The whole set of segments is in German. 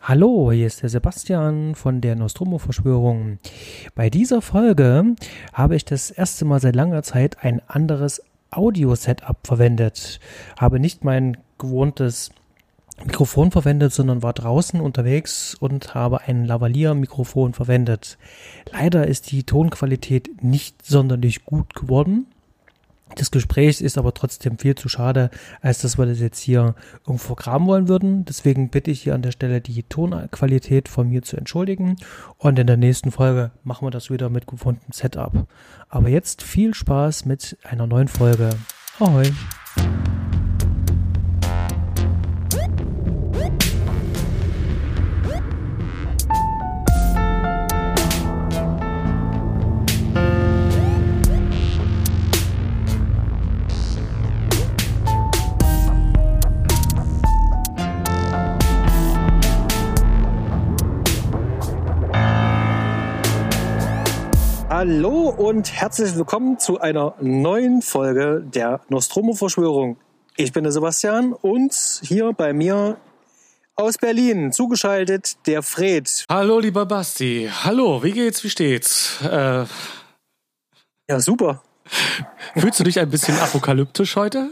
Hallo, hier ist der Sebastian von der Nostromo-Verschwörung. Bei dieser Folge habe ich das erste Mal seit langer Zeit ein anderes Audio-Setup verwendet. Habe nicht mein gewohntes Mikrofon verwendet, sondern war draußen unterwegs und habe ein Lavalier-Mikrofon verwendet. Leider ist die Tonqualität nicht sonderlich gut geworden des Gesprächs ist aber trotzdem viel zu schade, als dass wir das jetzt hier irgendwo graben wollen würden. Deswegen bitte ich hier an der Stelle die Tonqualität von mir zu entschuldigen. Und in der nächsten Folge machen wir das wieder mit gefundenen Setup. Aber jetzt viel Spaß mit einer neuen Folge. Ahoi! Hallo und herzlich willkommen zu einer neuen Folge der Nostromo-Verschwörung. Ich bin der Sebastian und hier bei mir aus Berlin zugeschaltet der Fred. Hallo lieber Basti. Hallo, wie geht's, wie steht's? Äh, ja, super. Fühlst du dich ein bisschen apokalyptisch heute?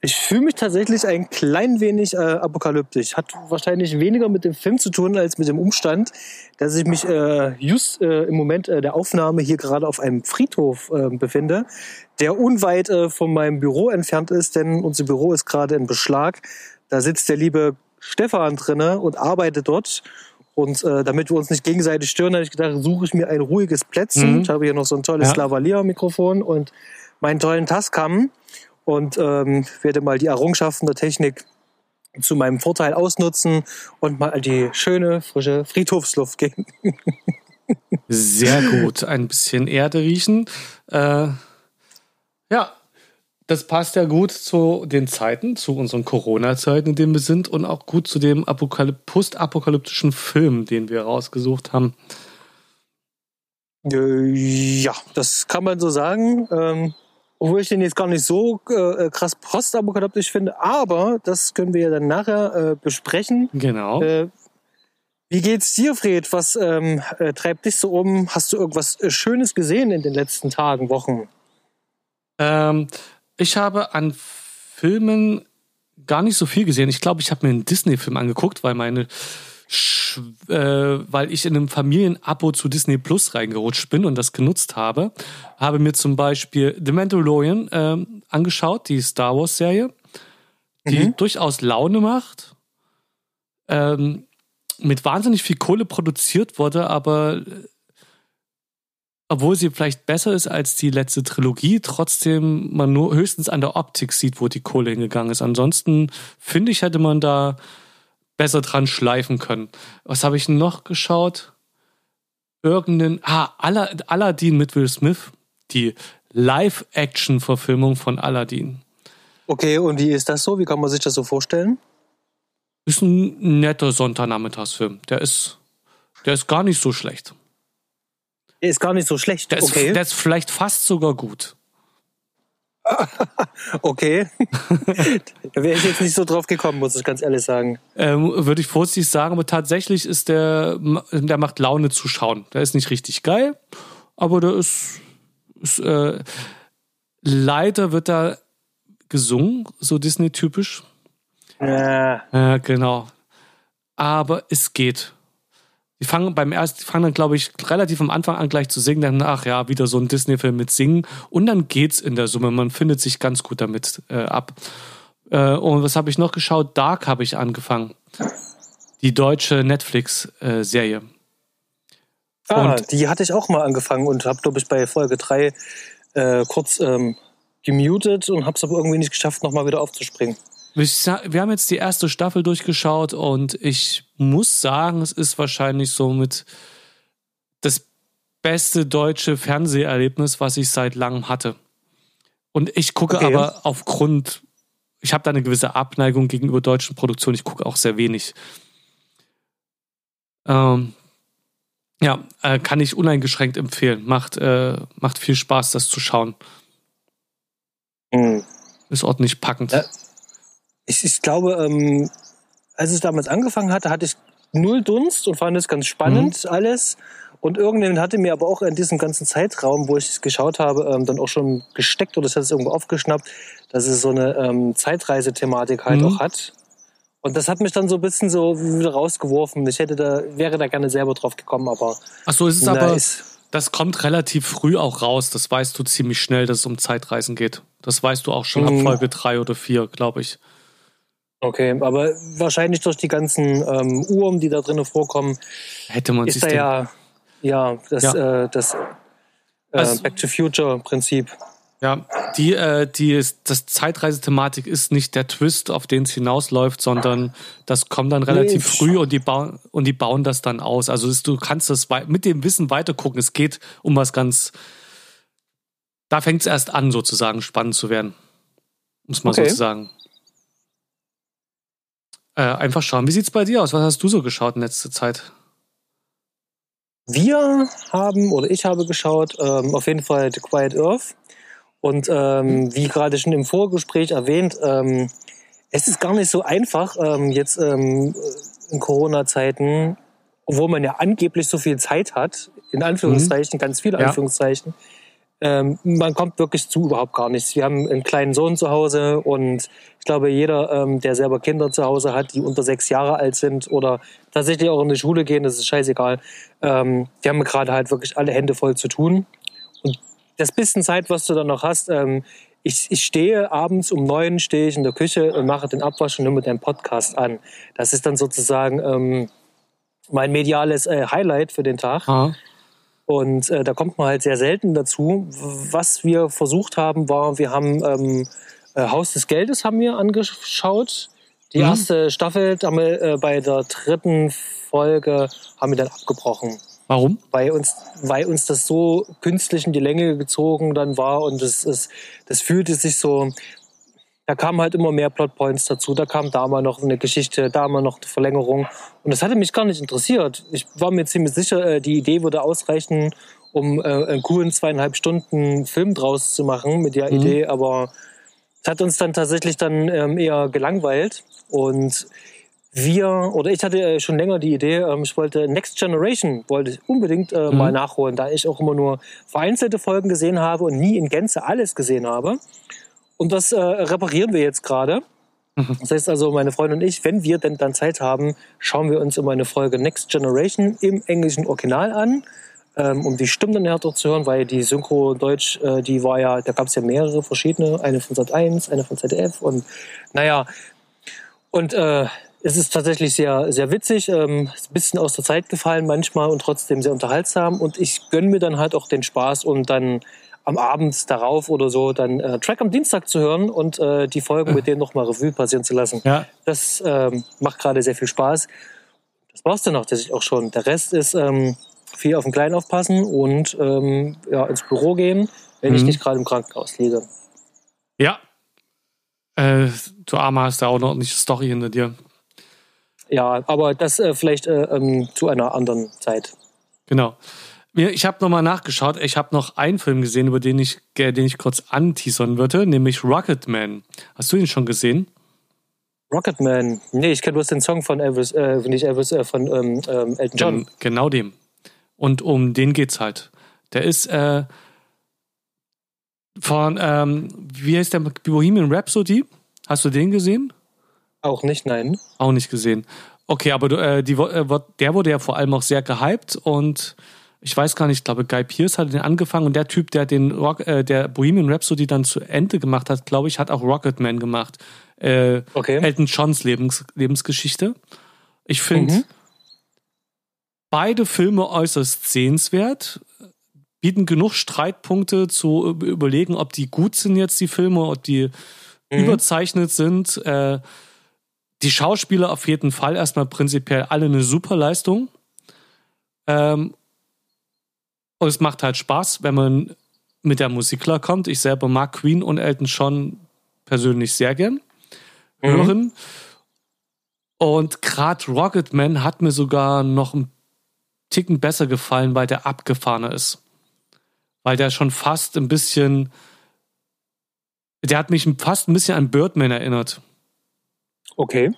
Ich fühle mich tatsächlich ein klein wenig äh, apokalyptisch. Hat wahrscheinlich weniger mit dem Film zu tun als mit dem Umstand, dass ich mich äh, just äh, im Moment äh, der Aufnahme hier gerade auf einem Friedhof äh, befinde, der unweit äh, von meinem Büro entfernt ist, denn unser Büro ist gerade in Beschlag. Da sitzt der liebe Stefan drinne und arbeitet dort. Und äh, damit wir uns nicht gegenseitig stören, habe ich gedacht, suche ich mir ein ruhiges Plätzchen. Mhm. Ich habe hier noch so ein tolles ja. Lavalier-Mikrofon und meinen tollen Tascam und ähm, werde mal die Errungenschaften der Technik zu meinem Vorteil ausnutzen und mal die schöne, frische Friedhofsluft gehen. Sehr gut. Ein bisschen Erde riechen. Äh, ja, das passt ja gut zu den Zeiten, zu unseren Corona-Zeiten, in denen wir sind und auch gut zu dem Apokalyp postapokalyptischen Film, den wir rausgesucht haben. Äh, ja, das kann man so sagen. Ähm, obwohl ich den jetzt gar nicht so äh, äh, krass postapokalyptisch finde, aber das können wir ja dann nachher äh, besprechen. Genau. Äh, wie geht's dir, Fred? Was ähm, äh, treibt dich so um? Hast du irgendwas äh, Schönes gesehen in den letzten Tagen, Wochen? Ähm, ich habe an Filmen gar nicht so viel gesehen. Ich glaube, ich habe mir einen Disney-Film angeguckt, weil meine äh, weil ich in einem Familienabo zu Disney Plus reingerutscht bin und das genutzt habe, habe mir zum Beispiel The Mandalorian äh, angeschaut, die Star Wars Serie, die mhm. durchaus Laune macht, ähm, mit wahnsinnig viel Kohle produziert wurde, aber äh, obwohl sie vielleicht besser ist als die letzte Trilogie, trotzdem man nur höchstens an der Optik sieht, wo die Kohle hingegangen ist. Ansonsten finde ich, hätte man da besser dran schleifen können. Was habe ich noch geschaut? Irgendeinen, ah, Aladdin mit Will Smith. Die Live-Action-Verfilmung von Aladdin. Okay, und wie ist das so? Wie kann man sich das so vorstellen? Ist ein netter Sonntagnachmittagsfilm. Der ist, der ist gar nicht so schlecht. Der ist gar nicht so schlecht. Der, okay. ist, der ist vielleicht fast sogar gut. okay. da wäre ich jetzt nicht so drauf gekommen, muss ich ganz ehrlich sagen. Ähm, Würde ich vorsichtig sagen, aber tatsächlich ist der, der macht Laune zu schauen. Der ist nicht richtig geil, aber der ist, ist äh, leider wird da gesungen, so Disney-typisch. Ja. ja, genau. Aber es geht. Die fangen beim ersten, fangen dann, glaube ich, relativ am Anfang an gleich zu singen, dann, ach ja, wieder so ein Disney-Film mit Singen. Und dann geht's in der Summe. Man findet sich ganz gut damit äh, ab. Äh, und was habe ich noch geschaut? Dark habe ich angefangen. Die deutsche Netflix-Serie. Ah, die hatte ich auch mal angefangen und habe, glaube ich, bei Folge 3 äh, kurz ähm, gemutet und habe es aber irgendwie nicht geschafft, nochmal wieder aufzuspringen. Wir haben jetzt die erste Staffel durchgeschaut und ich muss sagen, es ist wahrscheinlich somit das beste deutsche Fernseherlebnis, was ich seit langem hatte. Und ich gucke okay. aber aufgrund, ich habe da eine gewisse Abneigung gegenüber deutschen Produktionen, ich gucke auch sehr wenig. Ähm, ja, äh, kann ich uneingeschränkt empfehlen. Macht, äh, macht viel Spaß, das zu schauen. Mhm. Ist ordentlich packend. Ja ich, ich glaube, ähm, als ich damals angefangen hatte, hatte ich null Dunst und fand es ganz spannend mhm. alles. Und irgendjemand hatte mir aber auch in diesem ganzen Zeitraum, wo ich es geschaut habe, ähm, dann auch schon gesteckt oder das hat es irgendwo aufgeschnappt, dass es so eine ähm, Zeitreisethematik halt mhm. auch hat. Und das hat mich dann so ein bisschen so wieder rausgeworfen. Ich hätte da, wäre da gerne selber drauf gekommen, aber. Ach so, ist es aber. Ist, das kommt relativ früh auch raus. Das weißt du ziemlich schnell, dass es um Zeitreisen geht. Das weißt du auch schon ab mhm. Folge 3 oder 4, glaube ich. Okay, aber wahrscheinlich durch die ganzen ähm, Uhren, die da drinnen vorkommen, hätte man ist da ja, ja, das, ja. Äh, das äh, also, Back to Future Prinzip. Ja, die, äh, die ist, das Zeitreisethematik ist nicht der Twist, auf den es hinausläuft, sondern das kommt dann relativ nee, früh und die, bauen, und die bauen das dann aus. Also ist, du kannst das mit dem Wissen weitergucken. Es geht um was ganz. Da fängt es erst an, sozusagen spannend zu werden. Muss man okay. so sagen. Äh, einfach schauen. Wie sieht's bei dir aus? Was hast du so geschaut in letzter Zeit? Wir haben, oder ich habe geschaut, ähm, auf jeden Fall The Quiet Earth. Und ähm, wie gerade schon im Vorgespräch erwähnt, ähm, es ist gar nicht so einfach, ähm, jetzt ähm, in Corona-Zeiten, obwohl man ja angeblich so viel Zeit hat, in Anführungszeichen, mhm. ganz viele Anführungszeichen, ja. Ähm, man kommt wirklich zu überhaupt gar nichts. Wir haben einen kleinen Sohn zu Hause und ich glaube, jeder, ähm, der selber Kinder zu Hause hat, die unter sechs Jahre alt sind oder tatsächlich auch in die Schule gehen, das ist scheißegal, ähm, die haben gerade halt wirklich alle Hände voll zu tun das bisschen Zeit, was du dann noch hast, ähm, ich, ich stehe abends um neun, stehe ich in der Küche und mache den Abwasch und mir deinen Podcast an. Das ist dann sozusagen ähm, mein mediales äh, Highlight für den Tag. Aha. Und äh, da kommt man halt sehr selten dazu. Was wir versucht haben, war, wir haben ähm, äh, Haus des Geldes haben wir angeschaut. Die mhm. erste Staffel haben wir äh, bei der dritten Folge haben wir dann abgebrochen. Warum? Weil uns, weil uns das so künstlich in die Länge gezogen dann war und das, das, das fühlte sich so, da kamen halt immer mehr Plotpoints dazu, da kam da mal noch eine Geschichte, da mal noch eine Verlängerung und das hatte mich gar nicht interessiert. Ich war mir ziemlich sicher, äh, die Idee würde ausreichen, um äh, einen coolen zweieinhalb Stunden Film draus zu machen mit der mhm. Idee, aber es hat uns dann tatsächlich dann ähm, eher gelangweilt und wir, oder ich hatte äh, schon länger die Idee, ähm, ich wollte Next Generation, wollte ich unbedingt mhm. mal nachholen, da ich auch immer nur vereinzelte Folgen gesehen habe und nie in Gänze alles gesehen habe. Und das äh, reparieren wir jetzt gerade. Mhm. Das heißt also, meine Freundin und ich, wenn wir denn dann Zeit haben, schauen wir uns immer eine Folge Next Generation im englischen Original an, ähm, um die Stimmen dann härter zu hören, weil die Synchro Deutsch, äh, die war ja, da gab es ja mehrere verschiedene, eine von Sat 1, eine von ZDF und naja, und äh, es ist tatsächlich sehr, sehr witzig, ähm, ist ein bisschen aus der Zeit gefallen manchmal und trotzdem sehr unterhaltsam. Und ich gönne mir dann halt auch den Spaß und dann am Abend darauf oder so dann äh, Track am Dienstag zu hören und äh, die Folgen mit denen nochmal Revue passieren zu lassen. Ja. Das ähm, macht gerade sehr viel Spaß. Das brauchst du noch tatsächlich auch schon. Der Rest ist ähm, viel auf den Kleinen aufpassen und ähm, ja, ins Büro gehen, wenn mhm. ich nicht gerade im Krankenhaus liege. Ja. Äh, du Armer hast da auch noch nicht Story hinter dir ja, aber das äh, vielleicht äh, ähm, zu einer anderen Zeit. Genau. Ich habe nochmal nachgeschaut. Ich habe noch einen Film gesehen, über den ich, den ich kurz anteasern würde, nämlich Rocketman. Hast du ihn schon gesehen? Rocketman? Nee, ich kenne bloß den Song von Elvis, äh, nicht Elvis, äh, von ähm, ähm, Elton John. Gen genau dem. Und um den geht's halt. Der ist äh, von, ähm, wie heißt der Bohemian Rhapsody? Hast du den gesehen? Auch nicht, nein. Auch nicht gesehen. Okay, aber äh, die, äh, der wurde ja vor allem auch sehr gehypt und ich weiß gar nicht, ich glaube, Guy Pierce hat den angefangen und der Typ, der den Rock, äh, der Bohemian Rhapsody dann zu Ende gemacht hat, glaube ich, hat auch Rocketman gemacht. Äh, okay. Elton Johns Lebens, Lebensgeschichte. Ich finde mhm. beide Filme äußerst sehenswert, bieten genug Streitpunkte zu überlegen, ob die gut sind jetzt, die Filme, ob die mhm. überzeichnet sind. Äh, die Schauspieler auf jeden Fall erstmal prinzipiell alle eine super Leistung. Ähm, und es macht halt Spaß, wenn man mit der Musik klarkommt. Ich selber mag Queen und Elton John persönlich sehr gern mhm. hören. Und gerade Rocketman hat mir sogar noch einen Ticken besser gefallen, weil der abgefahrener ist. Weil der schon fast ein bisschen. Der hat mich fast ein bisschen an Birdman erinnert. Okay.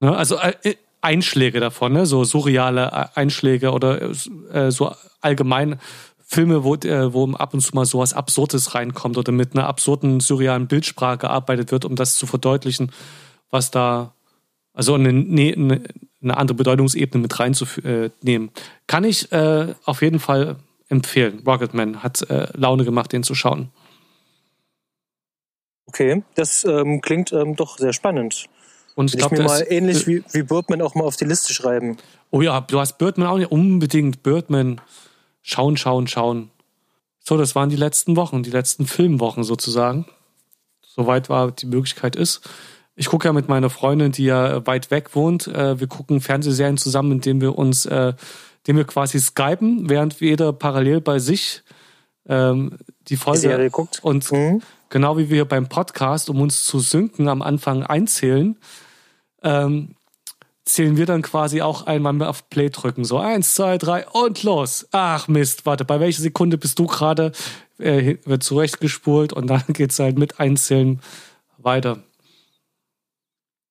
Ne? Also äh, Einschläge davon, ne? so surreale äh, Einschläge oder äh, so allgemein Filme, wo, äh, wo ab und zu mal sowas Absurdes reinkommt oder mit einer absurden surrealen Bildsprache gearbeitet wird, um das zu verdeutlichen, was da, also eine, eine, eine andere Bedeutungsebene mit reinzunehmen. Kann ich äh, auf jeden Fall empfehlen. Rocketman hat äh, Laune gemacht, den zu schauen. Okay, das ähm, klingt ähm, doch sehr spannend. Und ich, ich mir mal ähnlich wie, wie Birdman auch mal auf die Liste schreiben. Oh ja, du hast Birdman auch nicht unbedingt. Birdman schauen, schauen, schauen. So, das waren die letzten Wochen, die letzten Filmwochen sozusagen. Soweit war die Möglichkeit ist. Ich gucke ja mit meiner Freundin, die ja weit weg wohnt. Äh, wir gucken Fernsehserien zusammen, indem wir uns, äh, indem wir quasi skypen, während jeder parallel bei sich ähm, die Folge die Serie guckt. Und mhm. Genau wie wir beim Podcast, um uns zu synken, am Anfang einzählen. Ähm, zählen wir dann quasi auch einmal auf Play drücken. So eins, zwei, drei und los. Ach Mist, warte, bei welcher Sekunde bist du gerade? Äh, wird zurechtgespult und dann geht es halt mit Einzählen weiter.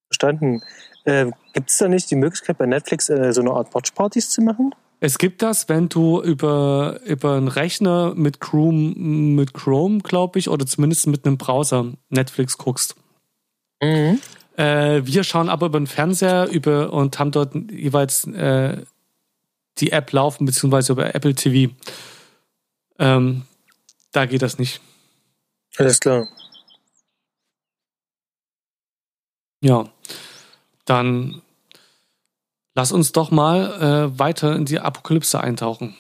Verstanden. Äh, Gibt es da nicht die Möglichkeit bei Netflix äh, so eine Art Watchpartys zu machen? Es gibt das, wenn du über, über einen Rechner mit Chrome, mit Chrome, glaube ich, oder zumindest mit einem Browser Netflix guckst. Mhm. Äh, wir schauen aber über den Fernseher über und haben dort jeweils äh, die App laufen, beziehungsweise über Apple TV. Ähm, da geht das nicht. Alles klar. Ja, dann lass uns doch mal äh, weiter in die Apokalypse eintauchen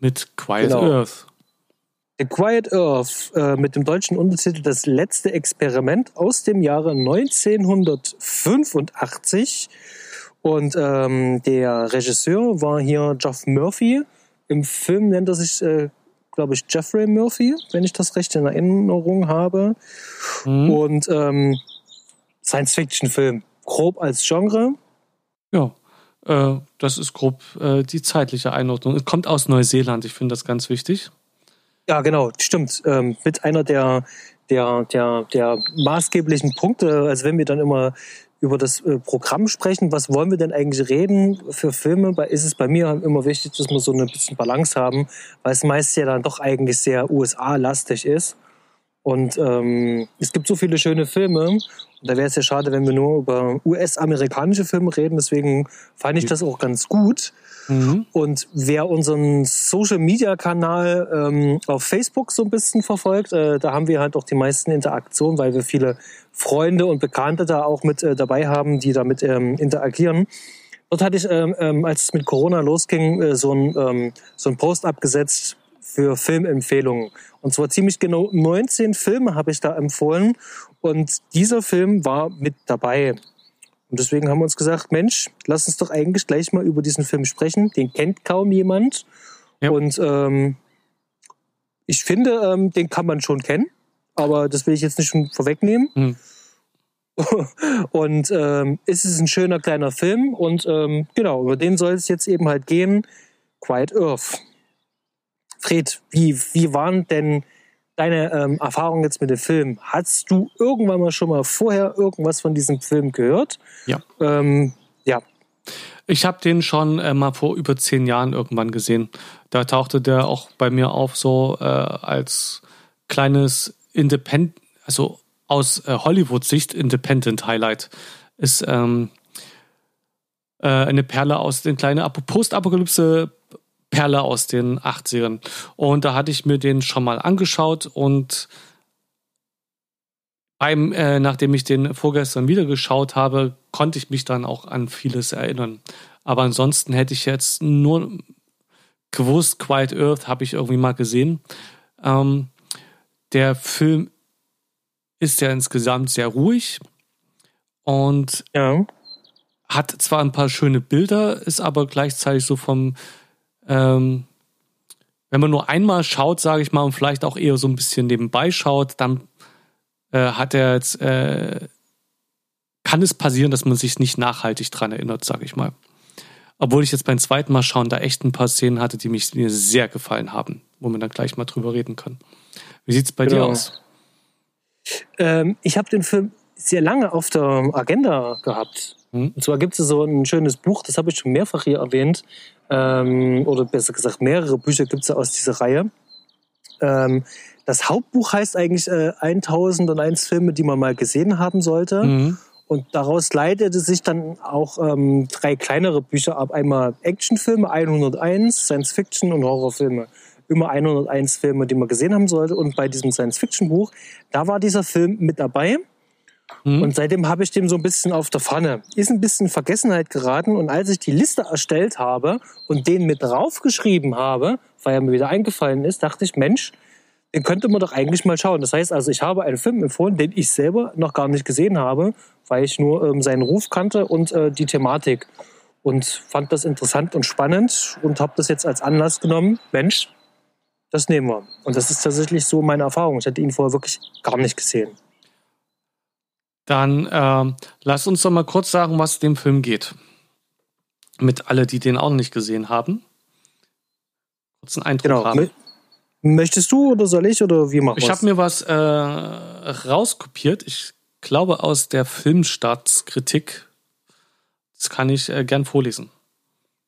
mit Quiet genau. Earth. The Quiet Earth äh, mit dem deutschen Untertitel Das letzte Experiment aus dem Jahre 1985. Und ähm, der Regisseur war hier Geoff Murphy. Im Film nennt er sich, äh, glaube ich, Jeffrey Murphy, wenn ich das recht in Erinnerung habe. Mhm. Und ähm, Science-Fiction-Film, grob als Genre. Äh, das ist grob äh, die zeitliche Einordnung. Es kommt aus Neuseeland, ich finde das ganz wichtig. Ja, genau, stimmt. Ähm, mit einer der, der, der, der maßgeblichen Punkte, also wenn wir dann immer über das äh, Programm sprechen, was wollen wir denn eigentlich reden für Filme, ist es bei mir immer wichtig, dass wir so eine bisschen Balance haben, weil es meist ja dann doch eigentlich sehr USA-lastig ist. Und ähm, es gibt so viele schöne Filme. Da wäre es ja schade, wenn wir nur über US-amerikanische Filme reden. Deswegen fand ich das auch ganz gut. Mhm. Und wer unseren Social-Media-Kanal ähm, auf Facebook so ein bisschen verfolgt, äh, da haben wir halt auch die meisten Interaktionen, weil wir viele Freunde und Bekannte da auch mit äh, dabei haben, die damit ähm, interagieren. Dort hatte ich, ähm, ähm als es mit Corona losging, äh, so, ein, ähm, so ein Post abgesetzt für Filmempfehlungen. Und zwar ziemlich genau 19 Filme habe ich da empfohlen. Und dieser Film war mit dabei. Und deswegen haben wir uns gesagt, Mensch, lass uns doch eigentlich gleich mal über diesen Film sprechen. Den kennt kaum jemand. Ja. Und ähm, ich finde, ähm, den kann man schon kennen, aber das will ich jetzt nicht schon vorwegnehmen. Hm. und ähm, es ist ein schöner kleiner Film und ähm, genau, über den soll es jetzt eben halt gehen. Quiet Earth. Fred, wie, wie waren denn deine ähm, Erfahrung jetzt mit dem Film. Hast du irgendwann mal schon mal vorher irgendwas von diesem Film gehört? Ja. Ähm, ja. Ich habe den schon äh, mal vor über zehn Jahren irgendwann gesehen. Da tauchte der auch bei mir auf, so äh, als kleines Independent, also aus äh, Hollywood-Sicht Independent Highlight. Ist ähm, äh, eine Perle aus den kleinen Postapokalypse Perle aus den 80ern. Und da hatte ich mir den schon mal angeschaut und beim, äh, nachdem ich den vorgestern wieder geschaut habe, konnte ich mich dann auch an vieles erinnern. Aber ansonsten hätte ich jetzt nur gewusst, Quiet Earth habe ich irgendwie mal gesehen. Ähm, der Film ist ja insgesamt sehr ruhig und ja. hat zwar ein paar schöne Bilder, ist aber gleichzeitig so vom ähm, wenn man nur einmal schaut, sage ich mal, und vielleicht auch eher so ein bisschen nebenbei schaut, dann äh, hat er jetzt, äh, kann es passieren, dass man sich nicht nachhaltig dran erinnert, sage ich mal. Obwohl ich jetzt beim zweiten Mal schauen da echt ein paar Szenen hatte, die mich, mir sehr gefallen haben, wo man dann gleich mal drüber reden kann. Wie sieht es bei genau. dir aus? Ähm, ich habe den Film sehr lange auf der Agenda gehabt. Mhm. Und zwar gibt es so ein schönes Buch, das habe ich schon mehrfach hier erwähnt, ähm, oder besser gesagt mehrere Bücher gibt es aus dieser Reihe. Ähm, das Hauptbuch heißt eigentlich äh, 1001 Filme, die man mal gesehen haben sollte. Mhm. Und daraus leitete sich dann auch ähm, drei kleinere Bücher ab. Einmal Actionfilme, 101, Science-Fiction und Horrorfilme. Immer 101 Filme, die man gesehen haben sollte. Und bei diesem Science-Fiction-Buch, da war dieser Film mit dabei. Mhm. Und seitdem habe ich dem so ein bisschen auf der Pfanne. Ist ein bisschen Vergessenheit geraten. Und als ich die Liste erstellt habe und den mit draufgeschrieben habe, weil er mir wieder eingefallen ist, dachte ich, Mensch, den könnte man doch eigentlich mal schauen. Das heißt also, ich habe einen Film empfohlen, den ich selber noch gar nicht gesehen habe, weil ich nur ähm, seinen Ruf kannte und äh, die Thematik. Und fand das interessant und spannend und habe das jetzt als Anlass genommen. Mensch, das nehmen wir. Und das ist tatsächlich so meine Erfahrung. Ich hätte ihn vorher wirklich gar nicht gesehen. Dann äh, lass uns doch mal kurz sagen, was dem Film geht. Mit alle, die den auch nicht gesehen haben. Kurz einen Eindruck genau. haben. Möchtest du oder soll ich oder wie machen wir Ich habe mir was äh, rauskopiert. Ich glaube aus der Filmstartskritik. Das kann ich äh, gern vorlesen.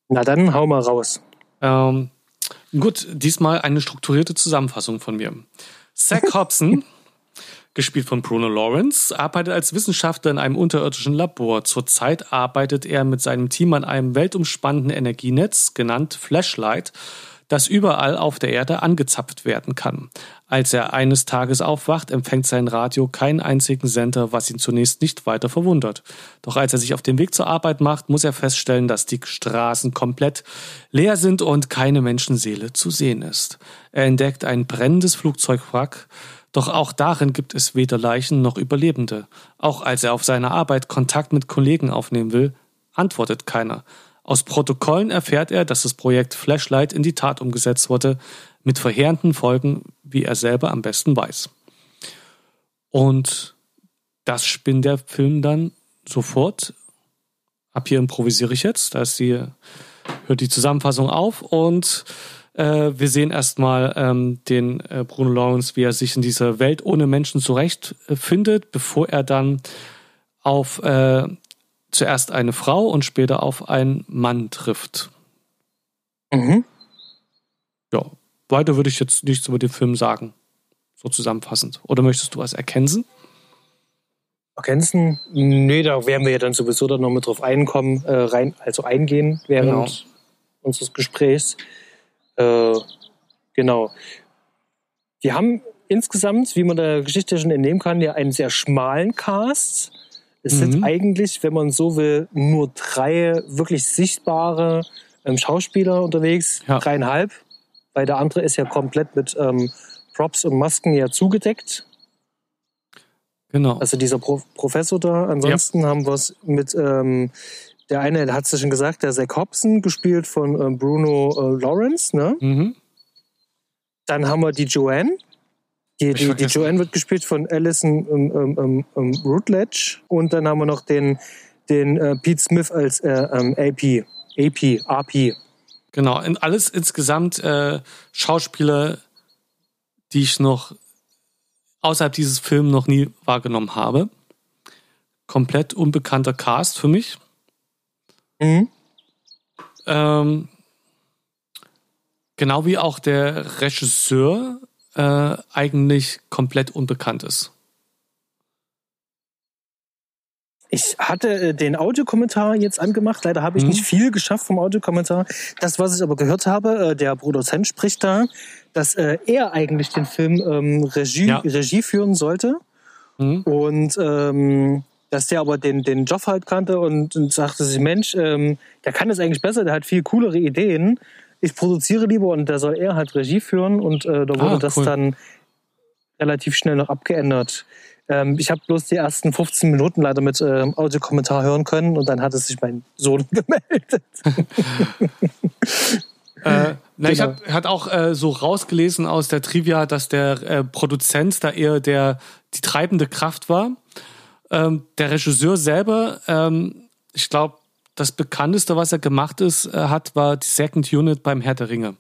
Na dann hau mal raus. Ähm, gut, diesmal eine strukturierte Zusammenfassung von mir. Zach Hobson, gespielt von Bruno Lawrence, arbeitet als Wissenschaftler in einem unterirdischen Labor. Zurzeit arbeitet er mit seinem Team an einem weltumspannenden Energienetz, genannt Flashlight, das überall auf der Erde angezapft werden kann. Als er eines Tages aufwacht, empfängt sein Radio keinen einzigen Sender, was ihn zunächst nicht weiter verwundert. Doch als er sich auf den Weg zur Arbeit macht, muss er feststellen, dass die Straßen komplett leer sind und keine Menschenseele zu sehen ist. Er entdeckt ein brennendes Flugzeugwrack, doch auch darin gibt es weder Leichen noch Überlebende. Auch als er auf seiner Arbeit Kontakt mit Kollegen aufnehmen will, antwortet keiner. Aus Protokollen erfährt er, dass das Projekt Flashlight in die Tat umgesetzt wurde, mit verheerenden Folgen, wie er selber am besten weiß. Und das spinnt der Film dann sofort. Ab hier improvisiere ich jetzt, da ist die, hört die Zusammenfassung auf und äh, wir sehen erstmal ähm, den äh, Bruno Lawrence, wie er sich in dieser Welt ohne Menschen zurechtfindet, bevor er dann auf äh, zuerst eine Frau und später auf einen Mann trifft. Mhm. Ja, weiter würde ich jetzt nichts über den Film sagen. So zusammenfassend. Oder möchtest du was erkennen? Erkennen? Nee, da werden wir ja dann sowieso dann noch mit drauf einkommen, äh, rein, also eingehen während genau. unseres Gesprächs. Äh, genau. Wir haben insgesamt, wie man der Geschichte schon entnehmen kann, ja einen sehr schmalen Cast. Es mhm. sind eigentlich, wenn man so will, nur drei wirklich sichtbare ähm, Schauspieler unterwegs, ja. dreieinhalb, weil der andere ist ja komplett mit ähm, Props und Masken ja zugedeckt. Genau. Also dieser Pro Professor da. Ansonsten ja. haben wir es mit ähm, der eine, hat es ja schon gesagt, der Zach Hobson, gespielt von ähm, Bruno äh, Lawrence, ne? Mhm. Dann haben wir die Joanne, die, die, die Joanne wird gespielt von Alison ähm, ähm, ähm, ähm, Rutledge. Und dann haben wir noch den, den äh, Pete Smith als äh, ähm, AP. AP, RP. Genau, in alles insgesamt äh, Schauspieler, die ich noch außerhalb dieses Films noch nie wahrgenommen habe. Komplett unbekannter Cast für mich. Mhm. Ähm, genau wie auch der Regisseur äh, eigentlich komplett unbekannt ist. Ich hatte äh, den Audiokommentar jetzt angemacht. Leider habe ich mhm. nicht viel geschafft vom Audiokommentar. Das, was ich aber gehört habe, äh, der Produzent spricht da, dass äh, er eigentlich den Film ähm, Regie, ja. Regie führen sollte. Mhm. Und ähm, dass der aber den, den Job halt kannte und, und sagte sich, Mensch, ähm, der kann das eigentlich besser, der hat viel coolere Ideen ich produziere lieber und da soll er halt Regie führen und äh, da wurde ah, das dann relativ schnell noch abgeändert. Ähm, ich habe bloß die ersten 15 Minuten leider mit äh, Audiokommentar hören können und dann hat es sich mein Sohn gemeldet. äh, na, ich habe hat auch äh, so rausgelesen aus der Trivia, dass der äh, Produzent da eher der die treibende Kraft war. Ähm, der Regisseur selber, ähm, ich glaube, das bekannteste, was er gemacht ist, äh, hat, war die Second Unit beim Herr der Ringe.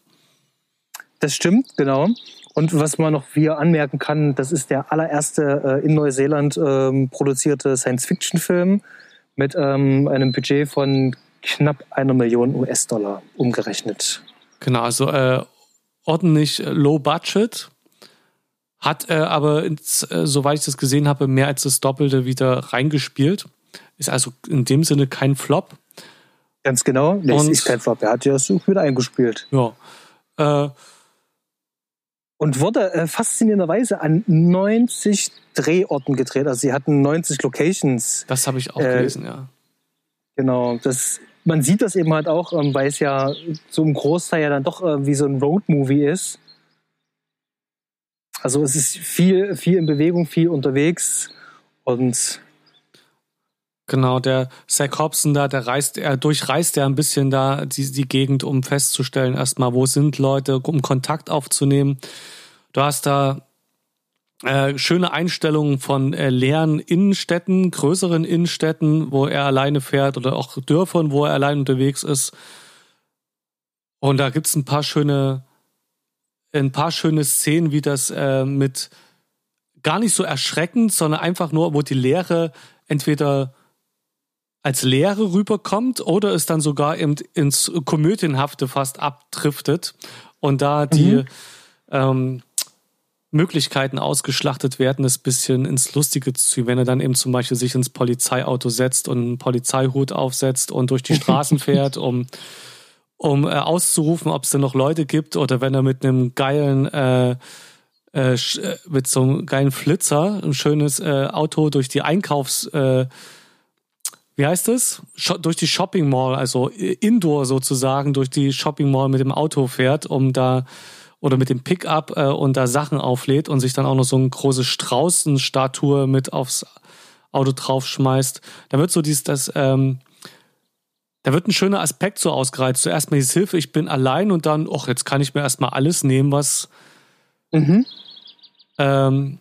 Das stimmt, genau. Und was man noch hier anmerken kann, das ist der allererste äh, in Neuseeland ähm, produzierte Science-Fiction-Film mit ähm, einem Budget von knapp einer Million US-Dollar umgerechnet. Genau, also äh, ordentlich low budget. Hat äh, aber, ins, äh, soweit ich das gesehen habe, mehr als das Doppelte wieder reingespielt. Ist also in dem Sinne kein Flop. Ganz genau, das ist kein Flop. Er hat ja so wieder eingespielt. Ja. Äh, und wurde äh, faszinierenderweise an 90 Drehorten gedreht. Also sie hatten 90 Locations. Das habe ich auch äh, gelesen, ja. Genau, das, man sieht das eben halt auch, ähm, weil es ja so im Großteil ja dann doch äh, wie so ein Roadmovie ist. Also es ist viel, viel in Bewegung, viel unterwegs und Genau, der Zach Hobson da, der reist, er durchreist ja ein bisschen da die, die Gegend, um festzustellen, erstmal, wo sind Leute, um Kontakt aufzunehmen. Du hast da äh, schöne Einstellungen von äh, leeren Innenstädten, größeren Innenstädten, wo er alleine fährt oder auch Dörfern, wo er allein unterwegs ist. Und da gibt's ein paar schöne, ein paar schöne Szenen, wie das äh, mit gar nicht so erschreckend, sondern einfach nur, wo die Leere entweder als Lehre rüberkommt oder es dann sogar eben ins Komödienhafte fast abdriftet und da die mhm. ähm, Möglichkeiten ausgeschlachtet werden, das bisschen ins Lustige zu ziehen, wenn er dann eben zum Beispiel sich ins Polizeiauto setzt und einen Polizeihut aufsetzt und durch die Straßen fährt, um, um äh, auszurufen, ob es denn noch Leute gibt oder wenn er mit einem geilen äh, äh, äh mit so einem geilen Flitzer ein schönes äh, Auto durch die Einkaufs äh, wie heißt es? durch die Shopping Mall, also Indoor sozusagen, durch die Shopping Mall mit dem Auto fährt, um da oder mit dem Pickup und da Sachen auflädt und sich dann auch noch so eine große Straußenstatue mit aufs Auto draufschmeißt. Da wird so dieses, das, ähm, da wird ein schöner Aspekt so ausgereizt. Zuerst mal diese Hilfe, ich bin allein und dann, ach, jetzt kann ich mir erstmal alles nehmen, was, mhm. ähm,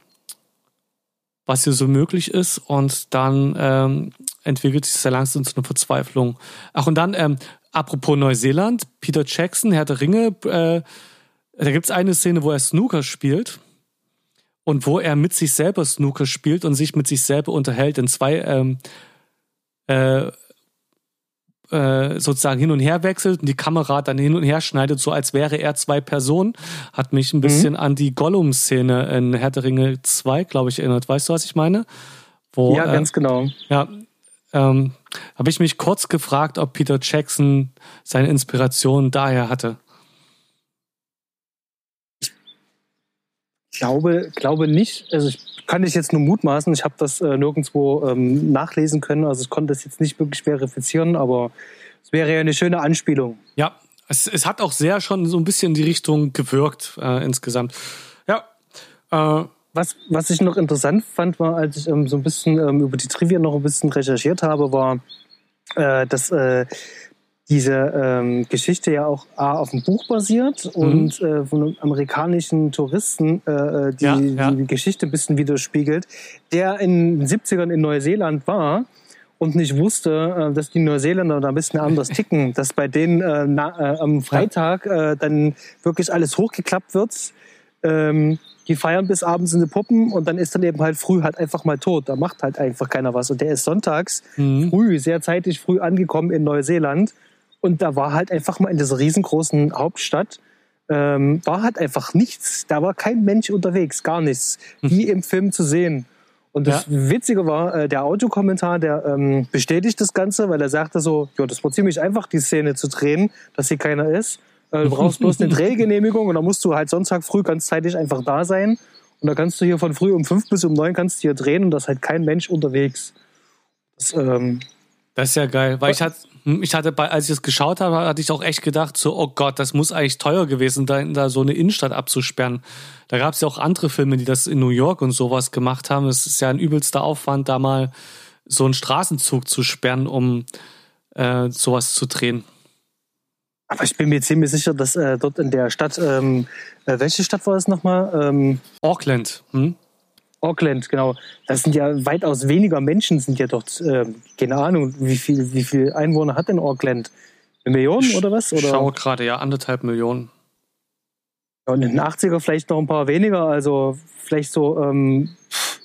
was hier so möglich ist. Und dann ähm, entwickelt sich sehr langsam zu einer Verzweiflung. Ach, und dann, ähm, apropos Neuseeland, Peter Jackson, Herr der Ringe, äh, da gibt's eine Szene, wo er Snooker spielt und wo er mit sich selber Snooker spielt und sich mit sich selber unterhält in zwei ähm, äh, äh, sozusagen hin und her wechselt und die Kamera dann hin und her schneidet, so als wäre er zwei Personen, hat mich ein bisschen mhm. an die Gollum-Szene in Herr der Ringe 2, glaube ich, erinnert. Weißt du, was ich meine? Wo, ja, ganz äh, genau. Ja, ähm, habe ich mich kurz gefragt, ob Peter Jackson seine Inspiration daher hatte. Ich glaube, glaube nicht. Also ich kann ich jetzt nur mutmaßen. Ich habe das äh, nirgendwo ähm, nachlesen können. Also ich konnte das jetzt nicht wirklich verifizieren, aber es wäre ja eine schöne Anspielung. Ja, es, es hat auch sehr schon so ein bisschen in die Richtung gewirkt äh, insgesamt. Ja. Äh, was, was ich noch interessant fand, war, als ich ähm, so ein bisschen ähm, über die Trivia noch ein bisschen recherchiert habe, war, äh, dass äh, diese ähm, Geschichte ja auch A, auf dem Buch basiert mhm. und äh, von einem amerikanischen Touristen äh, äh, die, ja, ja. die Geschichte ein bisschen widerspiegelt, der in den 70ern in Neuseeland war und nicht wusste, äh, dass die Neuseeländer da ein bisschen anders ticken, dass bei denen äh, na, äh, am Freitag äh, dann wirklich alles hochgeklappt wird. Ähm, die feiern bis abends in die Puppen und dann ist dann eben halt früh halt einfach mal tot. Da macht halt einfach keiner was. Und der ist sonntags mhm. früh, sehr zeitig früh angekommen in Neuseeland. Und da war halt einfach mal in dieser riesengroßen Hauptstadt, ähm, war halt einfach nichts. Da war kein Mensch unterwegs, gar nichts. Mhm. Wie im Film zu sehen. Und das ja. Witzige war, äh, der Audiokommentar, der ähm, bestätigt das Ganze, weil er sagte so, ja, das war ziemlich einfach, die Szene zu drehen, dass hier keiner ist. Äh, du brauchst bloß eine Drehgenehmigung und dann musst du halt Sonntag früh ganz zeitig einfach da sein. Und da kannst du hier von früh um fünf bis um neun kannst du hier drehen und da ist halt kein Mensch unterwegs. Das, ähm, das ist ja geil, weil ich hatte, ich hatte bei, als ich es geschaut habe, hatte ich auch echt gedacht, so, oh Gott, das muss eigentlich teuer gewesen sein, da so eine Innenstadt abzusperren. Da gab es ja auch andere Filme, die das in New York und sowas gemacht haben. Es ist ja ein übelster Aufwand, da mal so einen Straßenzug zu sperren, um äh, sowas zu drehen. Aber ich bin mir ziemlich sicher, dass äh, dort in der Stadt, ähm, äh, welche Stadt war es nochmal? Ähm, Auckland. Hm? Auckland, genau. Das sind ja weitaus weniger Menschen sind ja dort. Äh, keine Ahnung, wie viel, wie viel Einwohner hat denn Auckland? Eine Million oder was? Oder? Schau gerade, ja, anderthalb Millionen. Ja, und in den 80er vielleicht noch ein paar weniger, also vielleicht so ähm,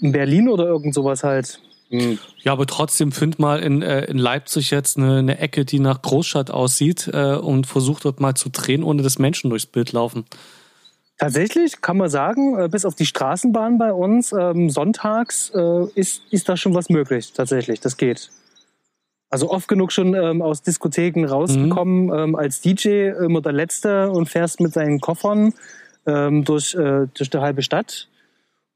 in Berlin oder irgend sowas halt. Hm. Ja, aber trotzdem find mal in, äh, in Leipzig jetzt eine, eine Ecke, die nach Großstadt aussieht äh, und versucht dort mal zu drehen, ohne dass Menschen durchs Bild laufen. Tatsächlich kann man sagen, äh, bis auf die Straßenbahn bei uns, ähm, sonntags äh, ist, ist da schon was möglich. Tatsächlich, das geht. Also oft genug schon ähm, aus Diskotheken rausgekommen mhm. ähm, als DJ, immer der Letzte und fährst mit seinen Koffern ähm, durch, äh, durch die halbe Stadt.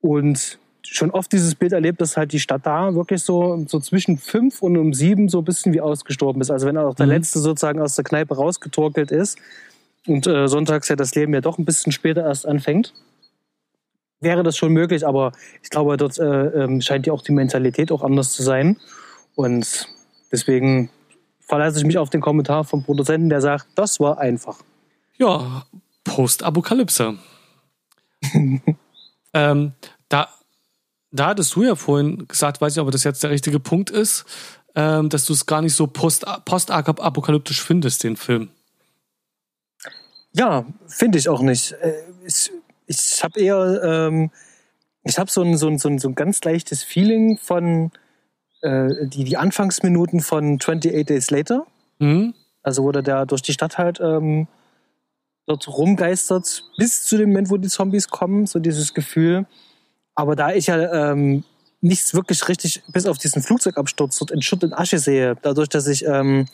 Und schon oft dieses Bild erlebt, dass halt die Stadt da wirklich so, so zwischen fünf und um sieben so ein bisschen wie ausgestorben ist. Also wenn auch der mhm. Letzte sozusagen aus der Kneipe rausgetorkelt ist und äh, sonntags ja das Leben ja doch ein bisschen später erst anfängt, wäre das schon möglich. Aber ich glaube, dort äh, ähm, scheint ja auch die Mentalität auch anders zu sein. Und Deswegen verlasse ich mich auf den Kommentar vom Produzenten, der sagt, das war einfach. Ja, Post-Apokalypse. ähm, da, da hattest du ja vorhin gesagt, weiß ich, ob das jetzt der richtige Punkt ist, ähm, dass du es gar nicht so post-apokalyptisch findest, den Film. Ja, finde ich auch nicht. Äh, ich, ich habe eher, ähm, ich habe so ein, so, ein, so, ein, so ein ganz leichtes Feeling von, äh, die, die Anfangsminuten von 28 Days Later. Mhm. Also wo der da durch die Stadt halt ähm, dort rumgeistert, bis zu dem Moment, wo die Zombies kommen, so dieses Gefühl. Aber da ich ja ähm, nichts wirklich richtig, bis auf diesen Flugzeugabsturz dort in Schutt und Asche sehe, dadurch, dass ich ähm,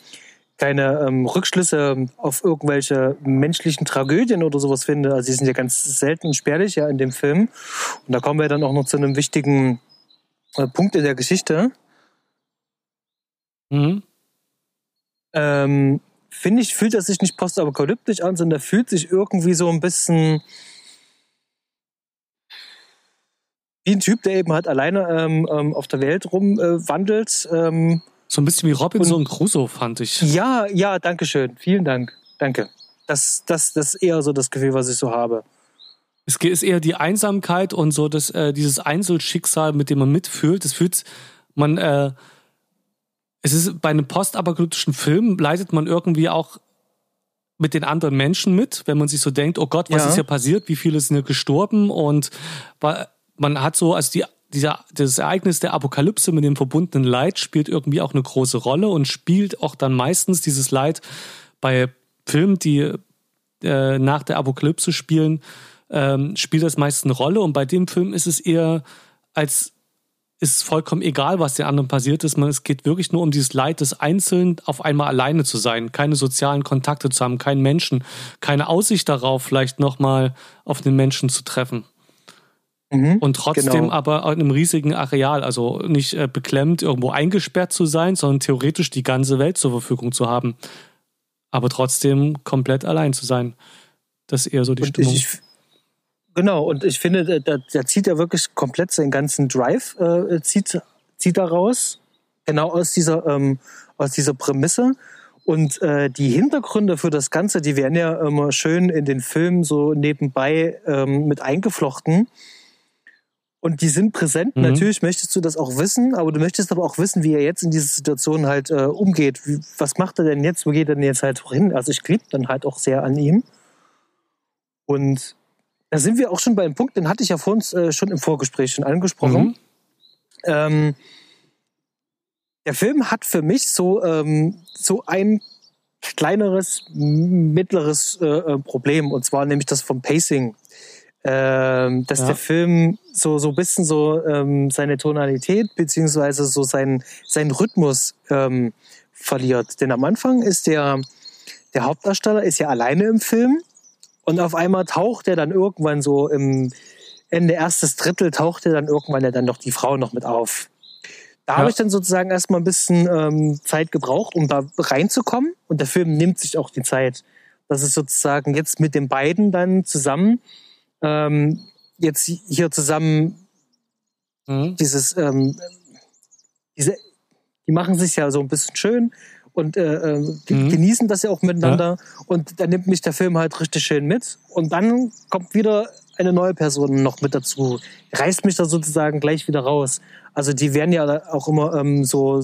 keine ähm, Rückschlüsse auf irgendwelche menschlichen Tragödien oder sowas finde. Also die sind ja ganz selten spärlich ja in dem Film. Und da kommen wir dann auch noch zu einem wichtigen äh, Punkt in der Geschichte. Mhm. Ähm, Finde ich, fühlt er sich nicht postapokalyptisch an, sondern er fühlt sich irgendwie so ein bisschen wie ein Typ, der eben halt alleine ähm, ähm auf der Welt rumwandelt. Äh, ähm, so ein bisschen wie Robinson Crusoe, fand ich. Ja, ja, danke schön. Vielen Dank. Danke. Das, das, das ist eher so das Gefühl, was ich so habe. Es ist eher die Einsamkeit und so das, äh, dieses Einzelschicksal, mit dem man mitfühlt. Das fühlt man, äh, es ist bei einem postapokalyptischen Film leitet man irgendwie auch mit den anderen Menschen mit, wenn man sich so denkt, oh Gott, was ja. ist hier passiert, wie viele sind hier gestorben und man hat so, also die, dieser, das Ereignis der Apokalypse mit dem verbundenen Leid spielt irgendwie auch eine große Rolle und spielt auch dann meistens dieses Leid bei Filmen, die äh, nach der Apokalypse spielen, ähm, spielt das meist eine Rolle und bei dem Film ist es eher als ist vollkommen egal, was den anderen passiert ist. Man, es geht wirklich nur um dieses Leid des Einzelnen, auf einmal alleine zu sein, keine sozialen Kontakte zu haben, keinen Menschen, keine Aussicht darauf, vielleicht nochmal auf den Menschen zu treffen. Mhm, und trotzdem genau. aber in einem riesigen Areal, also nicht äh, beklemmt irgendwo eingesperrt zu sein, sondern theoretisch die ganze Welt zur Verfügung zu haben. Aber trotzdem komplett allein zu sein. Das ist eher so die und Stimmung. Ich, Genau, und ich finde, da, da zieht er wirklich komplett seinen ganzen Drive, äh, zieht, zieht er raus, genau aus dieser, ähm, aus dieser Prämisse. Und äh, die Hintergründe für das Ganze, die werden ja immer schön in den Filmen so nebenbei ähm, mit eingeflochten. Und die sind präsent. Mhm. Natürlich möchtest du das auch wissen, aber du möchtest aber auch wissen, wie er jetzt in dieser Situation halt äh, umgeht. Wie, was macht er denn jetzt? Wo geht er denn jetzt halt hin? Also ich klebe dann halt auch sehr an ihm. Und da sind wir auch schon bei einem Punkt, den hatte ich ja vor uns äh, schon im Vorgespräch schon angesprochen. Mhm. Ähm, der Film hat für mich so, ähm, so ein kleineres, mittleres äh, äh, Problem, und zwar nämlich das vom Pacing. Ähm, dass ja. der Film so so ein bisschen so ähm, seine Tonalität beziehungsweise so seinen seinen Rhythmus ähm, verliert. Denn am Anfang ist der der Hauptdarsteller ist ja alleine im Film und auf einmal taucht er dann irgendwann so im Ende erstes Drittel taucht er dann irgendwann ja dann noch die Frau noch mit auf. Da ja. habe ich dann sozusagen erstmal ein bisschen ähm, Zeit gebraucht, um da reinzukommen. Und der Film nimmt sich auch die Zeit. Das ist sozusagen jetzt mit den beiden dann zusammen, ähm, jetzt hier zusammen mhm. dieses, ähm, diese, die machen sich ja so ein bisschen schön und äh, äh mhm. genießen das ja auch miteinander. Ja. Und dann nimmt mich der Film halt richtig schön mit. Und dann kommt wieder eine neue Person noch mit dazu, reißt mich da sozusagen gleich wieder raus. Also die werden ja auch immer ähm, so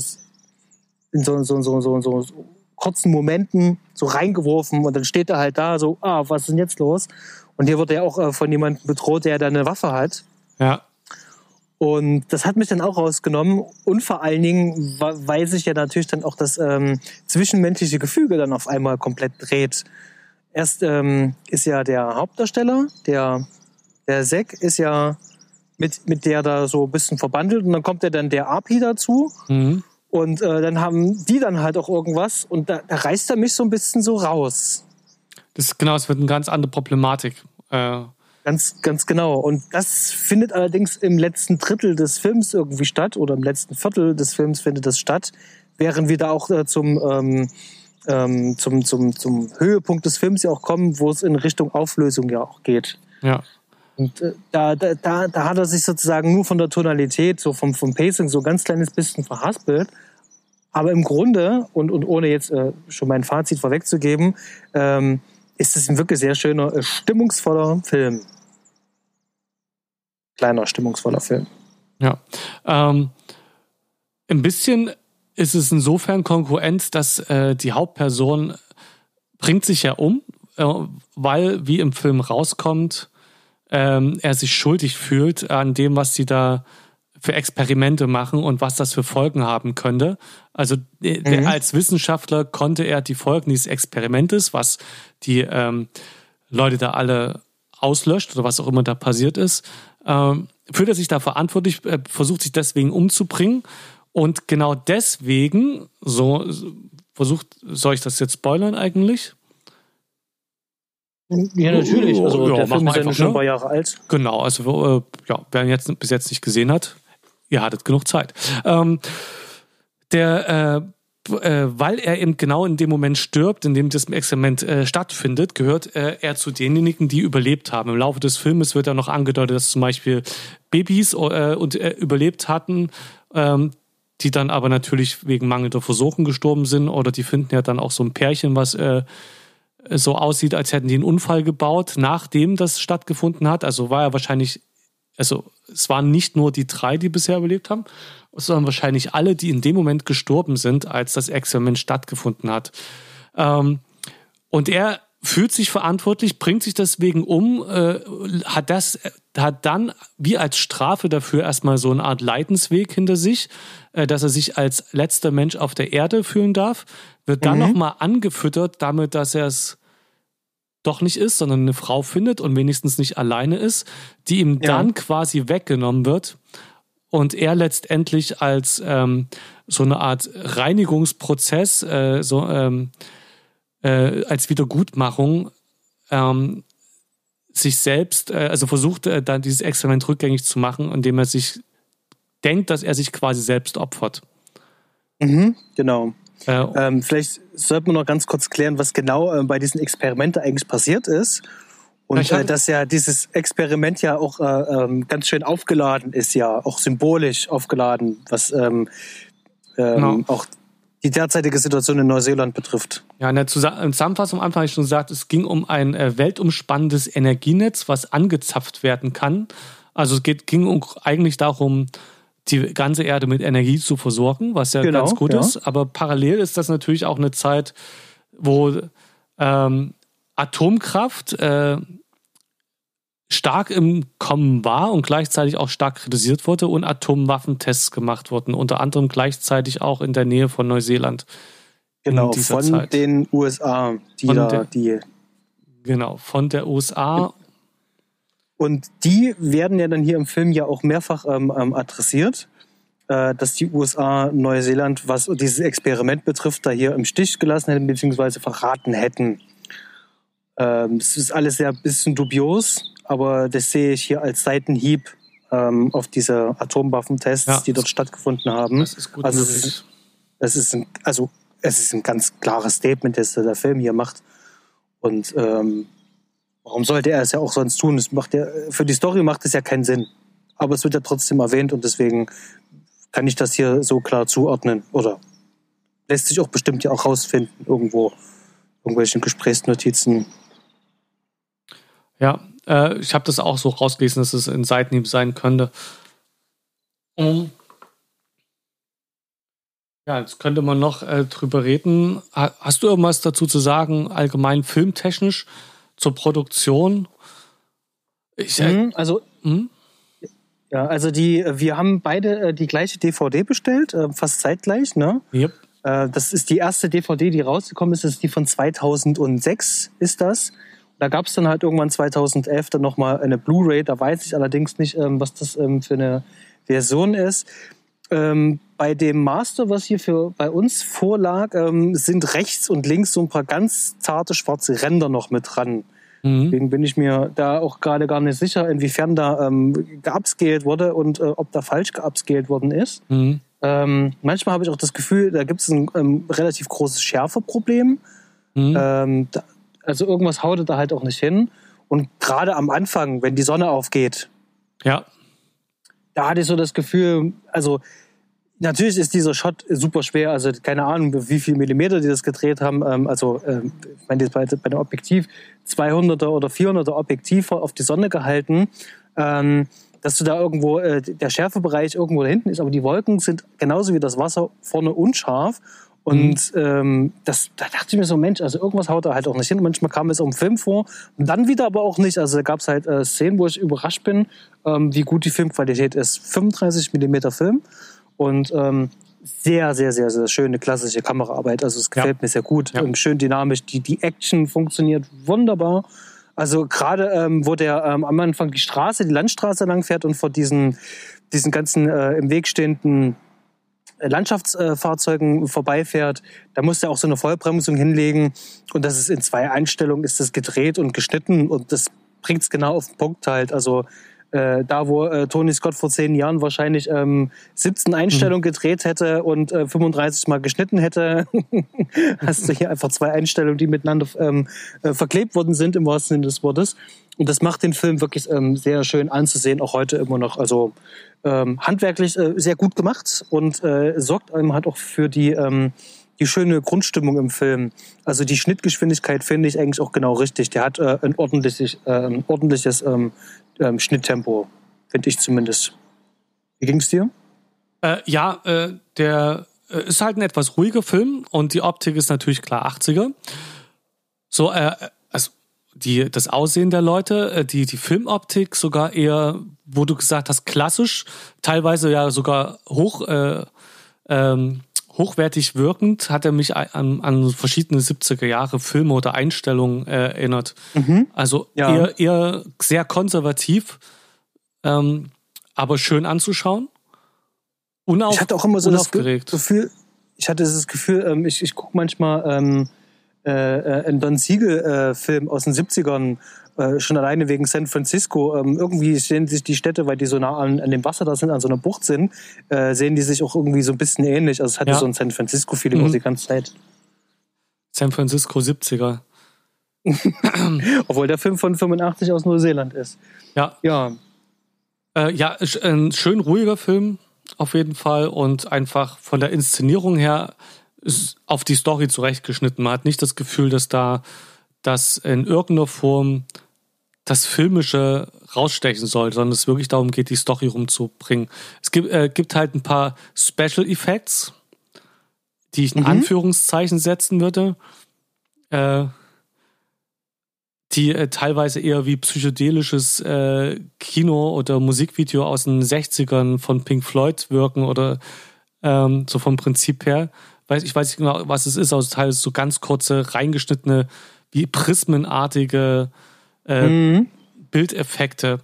in so, so, so, so, so kurzen Momenten so reingeworfen und dann steht er halt da so, ah, was ist denn jetzt los? Und hier wird er auch äh, von jemandem bedroht, der da eine Waffe hat. Ja. Und das hat mich dann auch rausgenommen. Und vor allen Dingen, weil sich ja natürlich dann auch das ähm, zwischenmenschliche Gefüge dann auf einmal komplett dreht. Erst ähm, ist ja der Hauptdarsteller, der, der Zack, ist ja mit, mit der da so ein bisschen verbandelt. Und dann kommt ja dann der Api dazu. Mhm. Und äh, dann haben die dann halt auch irgendwas. Und da, da reißt er mich so ein bisschen so raus. Das genau, es wird eine ganz andere Problematik. Äh, Ganz, ganz genau. Und das findet allerdings im letzten Drittel des Films irgendwie statt oder im letzten Viertel des Films findet das statt, während wir da auch äh, zum, ähm, ähm, zum, zum, zum Höhepunkt des Films ja auch kommen, wo es in Richtung Auflösung ja auch geht. Ja. Und äh, da, da, da, da hat er sich sozusagen nur von der Tonalität, so vom, vom Pacing so ein ganz kleines bisschen verhaspelt. Aber im Grunde, und, und ohne jetzt äh, schon mein Fazit vorwegzugeben, ähm, ist es ein wirklich sehr schöner, äh, stimmungsvoller Film kleiner, stimmungsvoller Film. Ja. Ähm, ein bisschen ist es insofern Konkurrenz, dass äh, die Hauptperson bringt sich ja um, äh, weil, wie im Film rauskommt, ähm, er sich schuldig fühlt an dem, was sie da für Experimente machen und was das für Folgen haben könnte. Also mhm. als Wissenschaftler konnte er die Folgen dieses Experimentes, was die ähm, Leute da alle auslöscht oder was auch immer da passiert ist, ähm, fühlt er sich da verantwortlich, äh, versucht sich deswegen umzubringen. Und genau deswegen, so versucht, soll ich das jetzt spoilern eigentlich? Ja, natürlich. Also ja, der Film ist ja schon ne? ein paar Jahre alt. Genau, also äh, ja, wer ihn jetzt bis jetzt nicht gesehen hat, ihr hattet genug Zeit. Ähm, der äh, äh, weil er eben genau in dem Moment stirbt, in dem das Experiment äh, stattfindet, gehört äh, er zu denjenigen, die überlebt haben. Im Laufe des Filmes wird ja noch angedeutet, dass zum Beispiel Babys äh, und, äh, überlebt hatten, ähm, die dann aber natürlich wegen mangelnder Versuchen gestorben sind oder die finden ja dann auch so ein Pärchen, was äh, so aussieht, als hätten die einen Unfall gebaut, nachdem das stattgefunden hat. Also war er wahrscheinlich, also es waren nicht nur die drei, die bisher überlebt haben, sondern wahrscheinlich alle, die in dem Moment gestorben sind, als das Experiment stattgefunden hat. Ähm, und er fühlt sich verantwortlich, bringt sich deswegen um, äh, hat das, hat dann wie als Strafe dafür erstmal so eine Art Leidensweg hinter sich, äh, dass er sich als letzter Mensch auf der Erde fühlen darf, wird dann mhm. nochmal angefüttert damit, dass er es doch nicht ist, sondern eine Frau findet und wenigstens nicht alleine ist, die ihm ja. dann quasi weggenommen wird und er letztendlich als ähm, so eine Art Reinigungsprozess, äh, so ähm, äh, als Wiedergutmachung ähm, sich selbst, äh, also versucht äh, dann dieses Experiment rückgängig zu machen, indem er sich denkt, dass er sich quasi selbst opfert. Mhm, genau. Äh, ähm, vielleicht sollten wir noch ganz kurz klären, was genau äh, bei diesen Experimenten eigentlich passiert ist. Und äh, dass ja dieses Experiment ja auch äh, ähm, ganz schön aufgeladen ist, ja, auch symbolisch aufgeladen, was ähm, ähm, genau. auch die derzeitige Situation in Neuseeland betrifft. Ja, in der Zusammenfassung am Anfang habe ich schon gesagt, es ging um ein äh, weltumspannendes Energienetz, was angezapft werden kann. Also es geht, ging eigentlich darum, die ganze Erde mit Energie zu versorgen, was ja genau, ganz gut ja. ist. Aber parallel ist das natürlich auch eine Zeit, wo ähm, Atomkraft äh, stark im Kommen war und gleichzeitig auch stark kritisiert wurde und Atomwaffentests gemacht wurden, unter anderem gleichzeitig auch in der Nähe von Neuseeland. Genau, von Zeit. den USA, die von da, der, die. Genau, von der USA. Und die werden ja dann hier im Film ja auch mehrfach ähm, ähm adressiert, äh, dass die USA Neuseeland, was dieses Experiment betrifft, da hier im Stich gelassen hätten, beziehungsweise verraten hätten. Ähm, es ist alles sehr ein bisschen dubios, aber das sehe ich hier als Seitenhieb ähm, auf diese Atomwaffentests, ja, die dort stattgefunden haben. Das ist gut also es ist, es ist ein, also es ist ein ganz klares Statement, das der Film hier macht. Und ähm, warum sollte er es ja auch sonst tun? Es macht ja, für die Story macht es ja keinen Sinn. Aber es wird ja trotzdem erwähnt und deswegen kann ich das hier so klar zuordnen. Oder lässt sich auch bestimmt ja auch rausfinden, irgendwo, irgendwelchen Gesprächsnotizen. Ja, äh, ich habe das auch so rausgelesen, dass es ein Seitenhieb sein könnte. Um, ja, jetzt könnte man noch äh, drüber reden. Hast du irgendwas dazu zu sagen, allgemein filmtechnisch zur Produktion Ich, Mhm, also, hm? ja, also die, wir haben beide äh, die gleiche DVD bestellt, äh, fast zeitgleich, ne? Yep. Das ist die erste DVD, die rausgekommen ist. Das ist die von 2006, ist das. Da gab es dann halt irgendwann 2011 dann nochmal eine Blu-ray. Da weiß ich allerdings nicht, ähm, was das ähm, für eine Version ist. Ähm, bei dem Master, was hier für bei uns vorlag, ähm, sind rechts und links so ein paar ganz zarte schwarze Ränder noch mit dran. Mhm. Deswegen bin ich mir da auch gerade gar nicht sicher, inwiefern da ähm, geupscaled wurde und äh, ob da falsch geupscaled worden ist. Mhm. Ähm, manchmal habe ich auch das Gefühl, da gibt es ein ähm, relativ großes Schärfeproblem. Mhm. Ähm, da, also irgendwas haut da halt auch nicht hin. Und gerade am Anfang, wenn die Sonne aufgeht, Ja. da hatte ich so das Gefühl, also natürlich ist dieser Shot super schwer, also keine Ahnung, wie viel Millimeter die das gedreht haben. Ähm, also ähm, ich meine, jetzt bei, bei dem Objektiv 200er oder 400er Objektiv auf die Sonne gehalten, ähm, dass du da irgendwo, äh, der Schärfebereich irgendwo da hinten ist, aber die Wolken sind genauso wie das Wasser vorne unscharf. Und ähm, das, da dachte ich mir so, Mensch, also irgendwas haut da halt auch nicht hin. Manchmal kam es auch im Film vor und dann wieder aber auch nicht. Also da gab es halt äh, Szenen, wo ich überrascht bin, ähm, wie gut die Filmqualität ist. 35 Millimeter Film und ähm, sehr, sehr, sehr, sehr schöne klassische Kameraarbeit. Also es gefällt Ja. mir sehr gut. Ja. Schön dynamisch. Die, die Action funktioniert wunderbar. Also gerade ähm, wo der ähm, am Anfang die Straße, die Landstraße lang fährt und vor diesen, diesen ganzen äh, im Weg stehenden Landschaftsfahrzeugen vorbeifährt, da muss er auch so eine Vollbremsung hinlegen und das ist in zwei Einstellungen ist das gedreht und geschnitten und das bringt es genau auf den Punkt halt. Also äh, da, wo äh, Tony Scott vor zehn Jahren wahrscheinlich ähm, 17 Einstellungen gedreht hätte und äh, 35 Mal geschnitten hätte, hast du hier einfach zwei Einstellungen, die miteinander ähm, äh, verklebt worden sind, im wahrsten Sinne des Wortes. Und das macht den Film wirklich ähm, sehr schön anzusehen, auch heute immer noch. Also ähm, handwerklich äh, sehr gut gemacht und äh, sorgt einem halt auch für die, ähm, die schöne Grundstimmung im Film. Also die Schnittgeschwindigkeit finde ich eigentlich auch genau richtig. Der hat äh, ein ordentliches, äh, ein ordentliches ähm, ähm, Schnitttempo, finde ich zumindest. Wie ging's dir? Äh, ja, äh, der äh, ist halt ein etwas ruhiger Film und die Optik ist natürlich klar 80er. So, äh, also die, das Aussehen der Leute, die, die Filmoptik sogar eher, wo du gesagt hast, klassisch, teilweise ja sogar hoch, äh, ähm, hochwertig wirkend, hat er mich an, an verschiedene 70er Jahre Filme oder Einstellungen äh, erinnert. Also Ja. eher, eher sehr konservativ, ähm, aber schön anzuschauen. Unauf, ich hatte auch immer so das Ge- unaufgeregt. Gefühl, ich hatte das Gefühl, ähm, ich, ich gucke manchmal ähm, äh, äh, einen Don Siegel-Film aus den 70ern, äh, schon alleine wegen San Francisco. Ähm, irgendwie sehen sich die Städte, weil die so nah an, an dem Wasser da sind, an so einer Bucht sind, äh, sehen die sich auch irgendwie so ein bisschen ähnlich. Also es hatte Ja. so ein San Francisco-Feeling Mhm. die ganze Zeit. San Francisco 70er. Obwohl der Film von 85 aus Neuseeland ist. Ja, Ja, äh, ja, ein schön ruhiger Film auf jeden Fall und einfach von der Inszenierung her auf die Story zurechtgeschnitten. Man hat nicht das Gefühl, dass da das in irgendeiner Form das Filmische rausstechen soll, sondern es wirklich darum geht, die Story rumzubringen. Es gibt, äh, gibt halt ein paar Special Effects, die ich in Anführungszeichen setzen würde, äh, die äh, teilweise eher wie psychedelisches äh, Kino oder Musikvideo aus den 60ern von Pink Floyd wirken oder ähm, so vom Prinzip her. Weiß, ich weiß nicht genau, was es ist, also teilweise so ganz kurze, reingeschnittene, wie prismenartige äh, Mhm. Bildeffekte,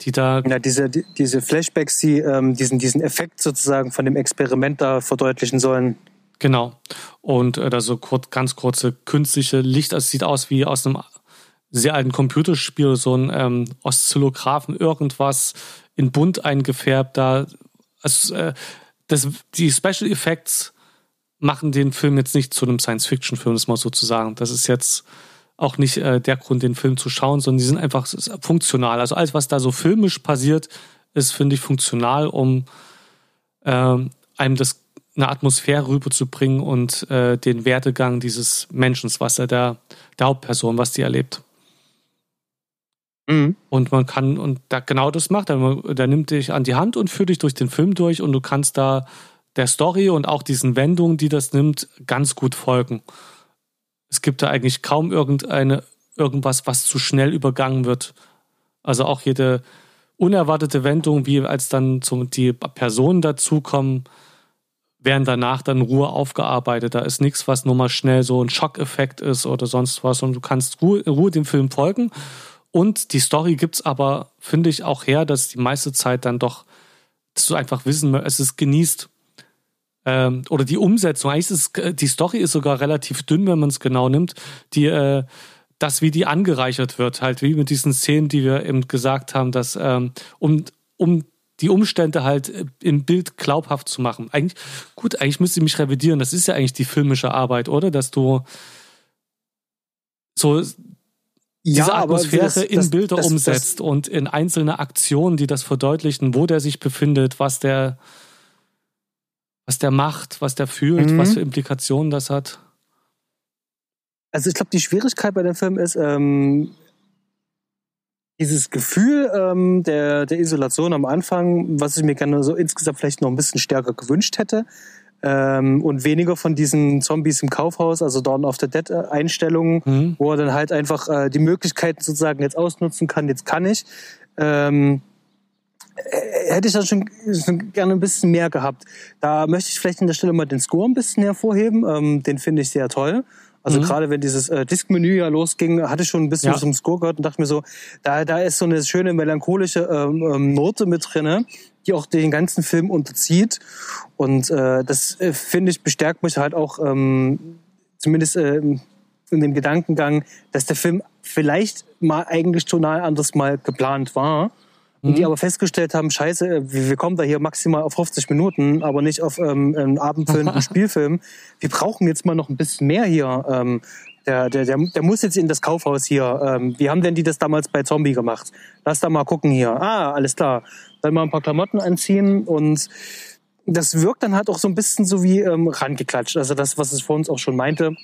die da ja diese, die, diese Flashbacks, die ähm, diesen, diesen Effekt sozusagen von dem Experiment da verdeutlichen sollen. Genau. Und äh, da so kurz, ganz kurze künstliche Licht, also es sieht aus wie aus einem sehr alten Computerspiel, so ein ähm, Oszillographen, irgendwas in bunt eingefärbt. Da, also, äh, das, die Special Effects machen den Film jetzt nicht zu einem Science-Fiction-Film, das mal so zu sagen. Das ist jetzt auch nicht äh, der Grund, den Film zu schauen, sondern die sind einfach funktional. Also alles, was da so filmisch passiert, ist, finde ich, funktional, um ähm, einem das eine Atmosphäre rüberzubringen und äh, den Werdegang dieses Menschen, was er der, der Hauptperson, was die erlebt. Mhm. Und man kann, und da genau das macht er. Der nimmt dich an die Hand und führt dich durch den Film durch und du kannst da der Story und auch diesen Wendungen, die das nimmt, ganz gut folgen. Es gibt da eigentlich kaum irgendeine, irgendwas, was zu schnell übergangen wird. Also auch jede unerwartete Wendung, wie als dann zum, die Personen dazukommen, werden danach dann Ruhe aufgearbeitet. Da ist nichts, was nur mal schnell so ein Schockeffekt ist oder sonst was. Und du kannst in Ruhe dem Film folgen. Und die Story gibt es aber, finde ich, auch her, dass die meiste Zeit dann doch, dass du einfach wissen, es ist genießt. Ähm, oder die Umsetzung. Eigentlich ist es, die Story ist sogar relativ dünn, wenn man es genau nimmt. Die, äh, das, wie die angereichert wird, halt wie mit diesen Szenen, die wir eben gesagt haben, dass ähm, um, um die Umstände halt äh, im Bild glaubhaft zu machen. Eigentlich, gut, eigentlich müsste ich mich revidieren. Das ist ja eigentlich die filmische Arbeit, oder? Dass du so diese Atmosphäre das, in das, Bilder das, umsetzt und in einzelne Aktionen, die das verdeutlichen, wo der sich befindet, was der, was der macht, was der fühlt, mhm. was für Implikationen das hat. Also ich glaube, die Schwierigkeit bei dem Film ist, ähm, dieses Gefühl ähm, der, der Isolation am Anfang, was ich mir gerne so insgesamt vielleicht noch ein bisschen stärker gewünscht hätte, ähm, und weniger von diesen Zombies im Kaufhaus, also Dawn of the Dead äh, Einstellungen, mhm. wo er dann halt einfach äh, die Möglichkeiten sozusagen jetzt ausnutzen kann, jetzt kann ich. Ähm, äh, hätte ich da schon, schon, gerne ein bisschen mehr gehabt. Da möchte ich vielleicht an der Stelle mal den Score ein bisschen hervorheben. Ähm, den finde ich sehr toll. Also mhm. gerade wenn dieses äh, Diskmenü ja losging, hatte ich schon ein bisschen ja. vom Score gehört und dachte mir so, da, da ist so eine schöne melancholische ähm, ähm, Note mit drinne, die auch den ganzen Film unterzieht. Und äh, das äh, finde ich bestärkt mich halt auch ähm, zumindest äh, in dem Gedankengang, dass der Film vielleicht mal eigentlich tonal anders mal geplant war und die mhm. aber festgestellt haben, scheiße, äh, wir kommen da hier maximal auf 50 Minuten, aber nicht auf ähm, einen abendfüllenden Spielfilm. Wir brauchen jetzt mal noch ein bisschen mehr hier. Ähm, der, der, der, der muss jetzt in das Kaufhaus hier. Ähm, wie haben denn die das damals bei Zombie gemacht? Lass da mal gucken hier. Ah, alles klar. Dann mal ein paar Klamotten anziehen und das wirkt dann halt auch so ein bisschen so wie ähm, rangeklatscht. Also das, was es vor uns auch schon meinte.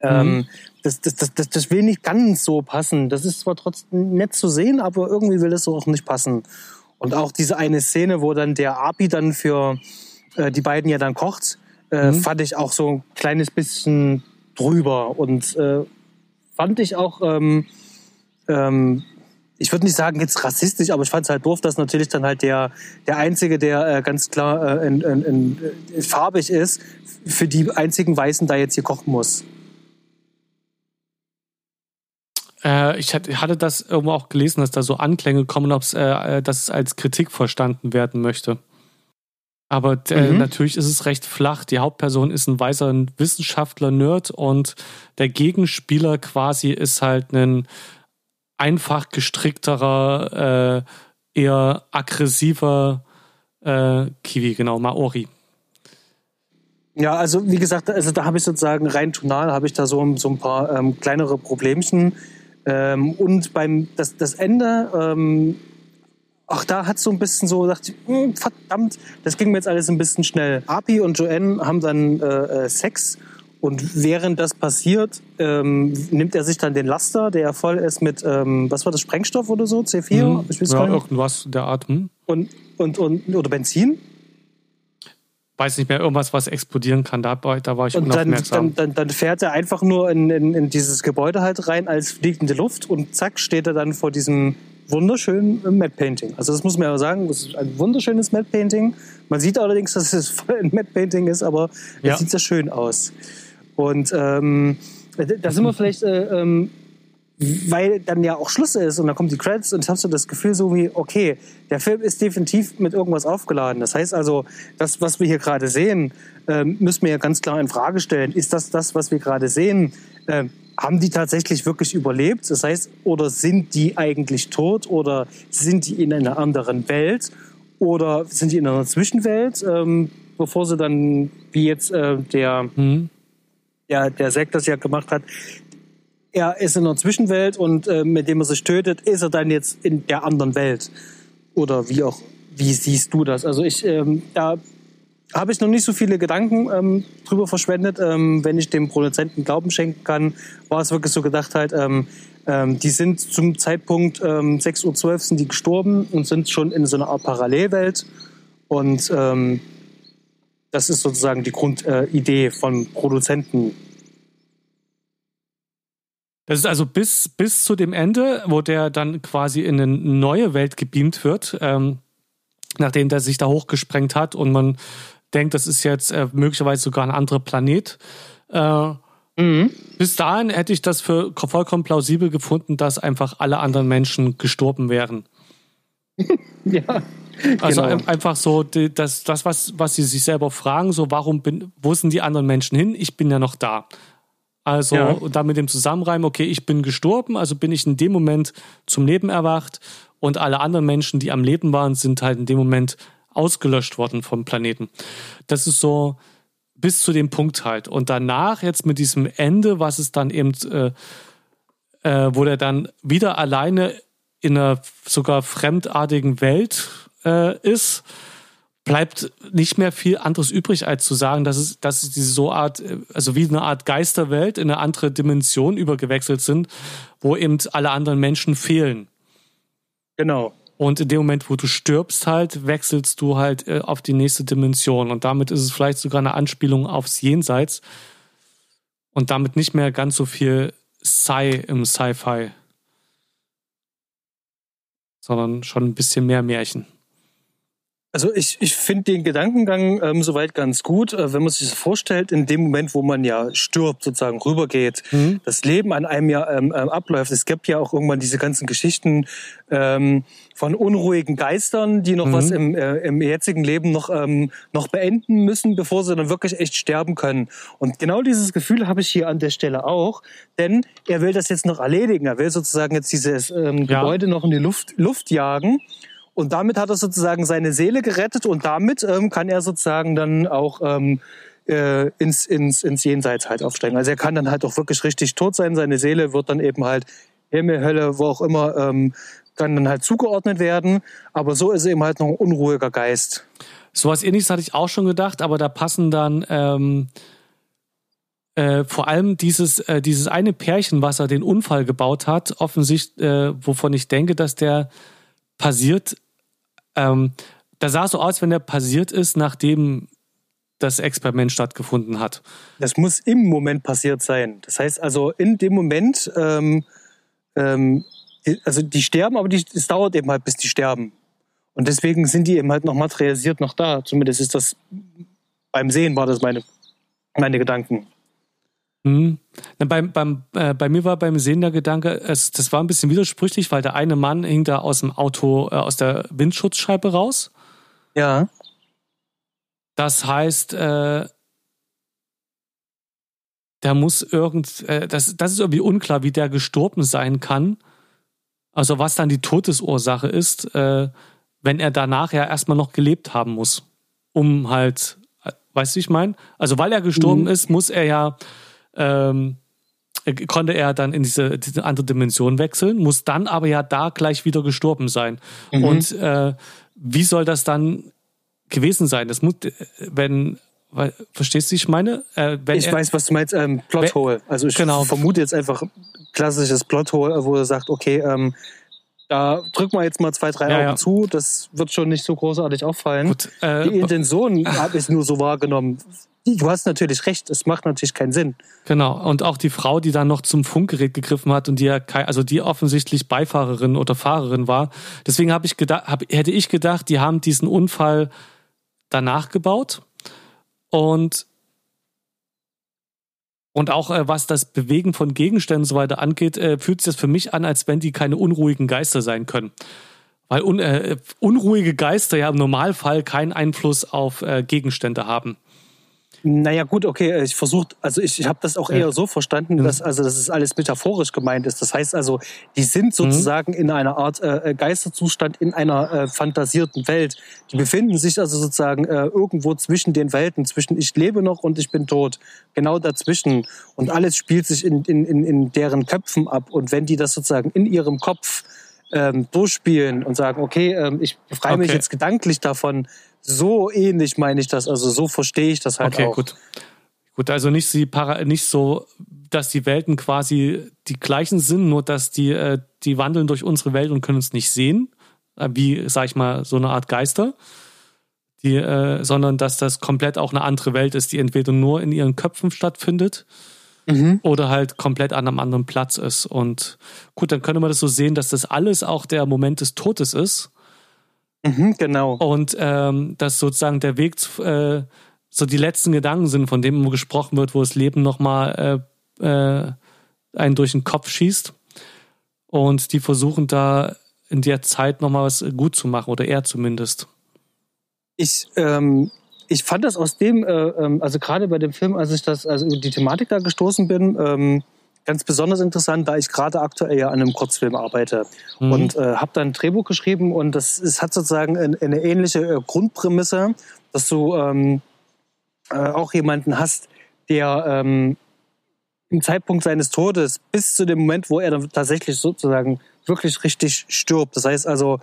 Ähm, mhm. das, das, das, das, das will nicht ganz so passen. Das ist zwar trotzdem nett zu sehen, aber irgendwie will es auch nicht passen. Und auch diese eine Szene, wo dann der Abi dann für äh, die beiden ja dann kocht, äh, mhm. fand ich auch so ein kleines bisschen drüber und äh, fand ich auch, ähm, ähm, ich würde nicht sagen jetzt rassistisch, aber ich fand es halt doof, dass natürlich dann halt der, der Einzige, der äh, ganz klar äh, in, in, in, in farbig ist, für die einzigen Weißen da jetzt hier kochen muss. Äh, ich hatte das irgendwo auch gelesen, dass da so Anklänge kommen, ob äh, dass es als Kritik verstanden werden möchte. Aber äh, mhm. natürlich ist es recht flach. Die Hauptperson ist ein weißer Wissenschaftler, Nerd und der Gegenspieler quasi ist halt ein einfach gestrickterer, äh, eher aggressiver äh, Kiwi, genau, Maori. Ja, also wie gesagt, also da habe ich sozusagen rein tonal habe ich da so, so ein paar ähm, kleinere Problemchen. Ähm, und beim das, das Ende, ähm, ach, da hat so ein bisschen so gedacht, hm, verdammt, das ging mir jetzt alles ein bisschen schnell. Api und Joanne haben dann äh, äh, Sex und während das passiert, ähm, nimmt er sich dann den Laster, der voll ist mit, ähm, was war das, Sprengstoff oder so, C4? Mhm. Ich ja, irgendwas der Art. Hm? Und, und, und, oder Benzin? Weiß nicht mehr, irgendwas, was explodieren kann. Da, da war ich und unaufmerksam. Dann, dann, dann fährt er einfach nur in, in, in dieses Gebäude halt rein als fliegende Luft und zack steht er dann vor diesem wunderschönen Matte Painting. Also das muss man ja sagen, das ist ein wunderschönes Matte Painting. Man sieht allerdings, dass es voll ein Matte Painting ist, aber es ja. sieht sehr schön aus. Und ähm, da sind wir vielleicht äh, ähm, weil dann ja auch Schluss ist und dann kommen die Credits und hast du das Gefühl so wie, okay, der Film ist definitiv mit irgendwas aufgeladen. Das heißt also, das, was wir hier gerade sehen, ähm, müssen wir ja ganz klar in Frage stellen. Ist das das, was wir gerade sehen? Ähm, haben die tatsächlich wirklich überlebt? Das heißt, oder sind die eigentlich tot oder sind die in einer anderen Welt oder sind die in einer Zwischenwelt, ähm, bevor sie dann, wie jetzt äh, der, mhm. der, der Zack das ja gemacht hat, er ist in einer Zwischenwelt und äh, mit dem er sich tötet, ist er dann jetzt in der anderen Welt. Oder wie auch, wie siehst du das? Also ich, ähm, da habe ich noch nicht so viele Gedanken ähm, drüber verschwendet. Ähm, wenn ich dem Produzenten Glauben schenken kann, war es wirklich so gedacht halt, ähm, ähm, die sind zum Zeitpunkt ähm, 6.12 Uhr sind die gestorben und sind schon in so einer Art Parallelwelt. Und ähm, das ist sozusagen die Grundidee äh, vom Produzenten Das ist also bis, bis zu dem Ende, wo der dann quasi in eine neue Welt gebeamt wird, ähm, nachdem der sich da hochgesprengt hat und man denkt, das ist jetzt äh, möglicherweise sogar ein anderer Planet. Äh, mhm. Bis dahin hätte ich das für vollkommen plausibel gefunden, dass einfach alle anderen Menschen gestorben wären. ja. Also genau. einfach so, das, das was, was sie sich selber fragen, so warum bin, wo sind die anderen Menschen hin? Ich bin ja noch da. Also ja. und dann mit dem Zusammenreimen, okay, ich bin gestorben, also bin ich in dem Moment zum Leben erwacht und alle anderen Menschen, die am Leben waren, sind halt in dem Moment ausgelöscht worden vom Planeten. Das ist so bis zu dem Punkt halt. Und danach jetzt mit diesem Ende, was es dann eben, äh, äh, wo der dann wieder alleine in einer sogar fremdartigen Welt äh, ist, bleibt nicht mehr viel anderes übrig, als zu sagen, dass es, dass es diese so Art, äh, also wie eine Art Geisterwelt in eine andere Dimension übergewechselt sind, wo eben alle anderen Menschen fehlen. Genau. Und in dem Moment, wo du stirbst, halt, wechselst du halt äh, auf die nächste Dimension. Und damit ist es vielleicht sogar eine Anspielung aufs Jenseits. Und damit nicht mehr ganz so viel Sci im Sci-Fi. Sondern schon ein bisschen mehr Märchen. Also ich, ich finde den Gedankengang ähm, soweit ganz gut, äh, wenn man sich das vorstellt, in dem Moment, wo man ja stirbt, sozusagen rübergeht, mhm. das Leben an einem ja ähm, äh, abläuft. Es gibt ja auch irgendwann diese ganzen Geschichten ähm, von unruhigen Geistern, die noch mhm. was im, äh, im jetzigen Leben noch, ähm, noch beenden müssen, bevor sie dann wirklich echt sterben können. Und genau dieses Gefühl habe ich hier an der Stelle auch, denn er will das jetzt noch erledigen. Er will sozusagen jetzt dieses ähm, ja. Gebäude noch in die Luft, Luft jagen. Und damit hat er sozusagen seine Seele gerettet und damit ähm, kann er sozusagen dann auch ähm, äh, ins, ins, ins Jenseits halt aufsteigen. Also er kann dann halt auch wirklich richtig tot sein. Seine Seele wird dann eben halt Himmel, Hölle, wo auch immer, ähm, kann dann halt zugeordnet werden. Aber so ist er eben halt noch ein unruhiger Geist. So was ähnliches hatte ich auch schon gedacht, aber da passen dann ähm, äh, vor allem dieses, äh, dieses eine Pärchen, was er den Unfall gebaut hat, offensichtlich, äh, wovon ich denke, dass der passiert ähm, da sah es so aus, wenn der passiert ist, nachdem das Experiment stattgefunden hat. Das muss im Moment passiert sein. Das heißt also in dem Moment, ähm, ähm, also die sterben, aber es dauert eben halt, bis die sterben. Und deswegen sind die eben halt noch materialisiert noch da. Zumindest ist das beim Sehen war das meine, meine Gedanken. Mhm. Beim, beim, äh, bei mir war beim Sehen der Gedanke, es, das war ein bisschen widersprüchlich, weil der eine Mann hing da aus dem Auto, äh, aus der Windschutzscheibe raus. Ja. Das heißt, äh, da muss irgend, äh, das, das ist irgendwie unklar, wie der gestorben sein kann. Also was dann die Todesursache ist, äh, wenn er danach ja erstmal noch gelebt haben muss, um halt, äh, weißt du, ich meine? Also weil er gestorben mhm. ist, muss er ja ähm, konnte er dann in diese, diese, andere Dimension wechseln, muss dann aber ja da gleich wieder gestorben sein. Mhm. Und äh, wie soll das dann gewesen sein? Das muss, wenn, weil, verstehst du, ich meine? Äh, ich er, weiß, was du meinst, ähm, Plothole. Also ich genau. vermute jetzt einfach klassisches Plothole, wo er sagt, okay, ähm, da drücken wir jetzt mal zwei, drei ja, Augen ja. zu. Das wird schon nicht so großartig auffallen. Gut, äh, Die Intention habe ich nur so wahrgenommen du hast natürlich recht, es macht natürlich keinen Sinn. Genau. Und auch die Frau, die dann noch zum Funkgerät gegriffen hat und die ja, also die offensichtlich Beifahrerin oder Fahrerin war. Deswegen habe ich gedacht, hab, hätte ich gedacht, die haben diesen Unfall danach gebaut und und auch äh, was das Bewegen von Gegenständen und so weiter angeht, äh, fühlt sich das für mich an, als wenn die keine unruhigen Geister sein können. Weil un, äh, unruhige Geister ja im Normalfall keinen Einfluss auf äh, Gegenstände haben. Naja, gut, okay, ich versuche, also ich, ich habe das auch eher so verstanden, dass also dass es alles metaphorisch gemeint ist. Das heißt also, die sind mhm. sozusagen mhm. in einer Art äh, Geisterzustand in einer äh, fantasierten Welt. Die befinden sich also sozusagen äh, irgendwo zwischen den Welten, zwischen ich lebe noch und ich bin tot. Genau dazwischen. Und alles spielt sich in, in, in, in deren Köpfen ab. Und wenn die das sozusagen in ihrem Kopf ähm, durchspielen und sagen, okay, ähm, ich befreie okay. mich jetzt gedanklich davon, so ähnlich meine ich das, also so verstehe ich das halt okay, auch. Gut. Gut, also nicht, sie para nicht so, dass die Welten quasi die gleichen sind, nur dass die, äh, die wandeln durch unsere Welt und können uns nicht sehen, äh, wie, sag ich mal, so eine Art Geister, die, äh, sondern dass das komplett auch eine andere Welt ist, die entweder nur in ihren Köpfen stattfindet mhm. oder halt komplett an einem anderen Platz ist. Und gut, dann könnte man das so sehen, dass das alles auch der Moment des Todes ist. Mhm, genau. Und ähm, dass sozusagen der Weg zu, äh, so die letzten Gedanken sind, von dem gesprochen wird, wo das Leben nochmal äh, äh, einen durch den Kopf schießt. Und die versuchen da in der Zeit nochmal was gut zu machen, oder er zumindest. Ich, ähm, ich fand das aus dem, äh, ähm, also gerade bei dem Film, als ich das, also die Thematik da gestoßen bin, ähm, ganz besonders interessant, da ich gerade aktuell ja an einem Kurzfilm arbeite mhm. und äh, habe dann ein Drehbuch geschrieben und das es hat sozusagen eine, eine ähnliche äh, Grundprämisse, dass du ähm, äh, auch jemanden hast, der ähm, im Zeitpunkt seines Todes bis zu dem Moment, wo er dann tatsächlich sozusagen wirklich richtig stirbt. Das heißt also,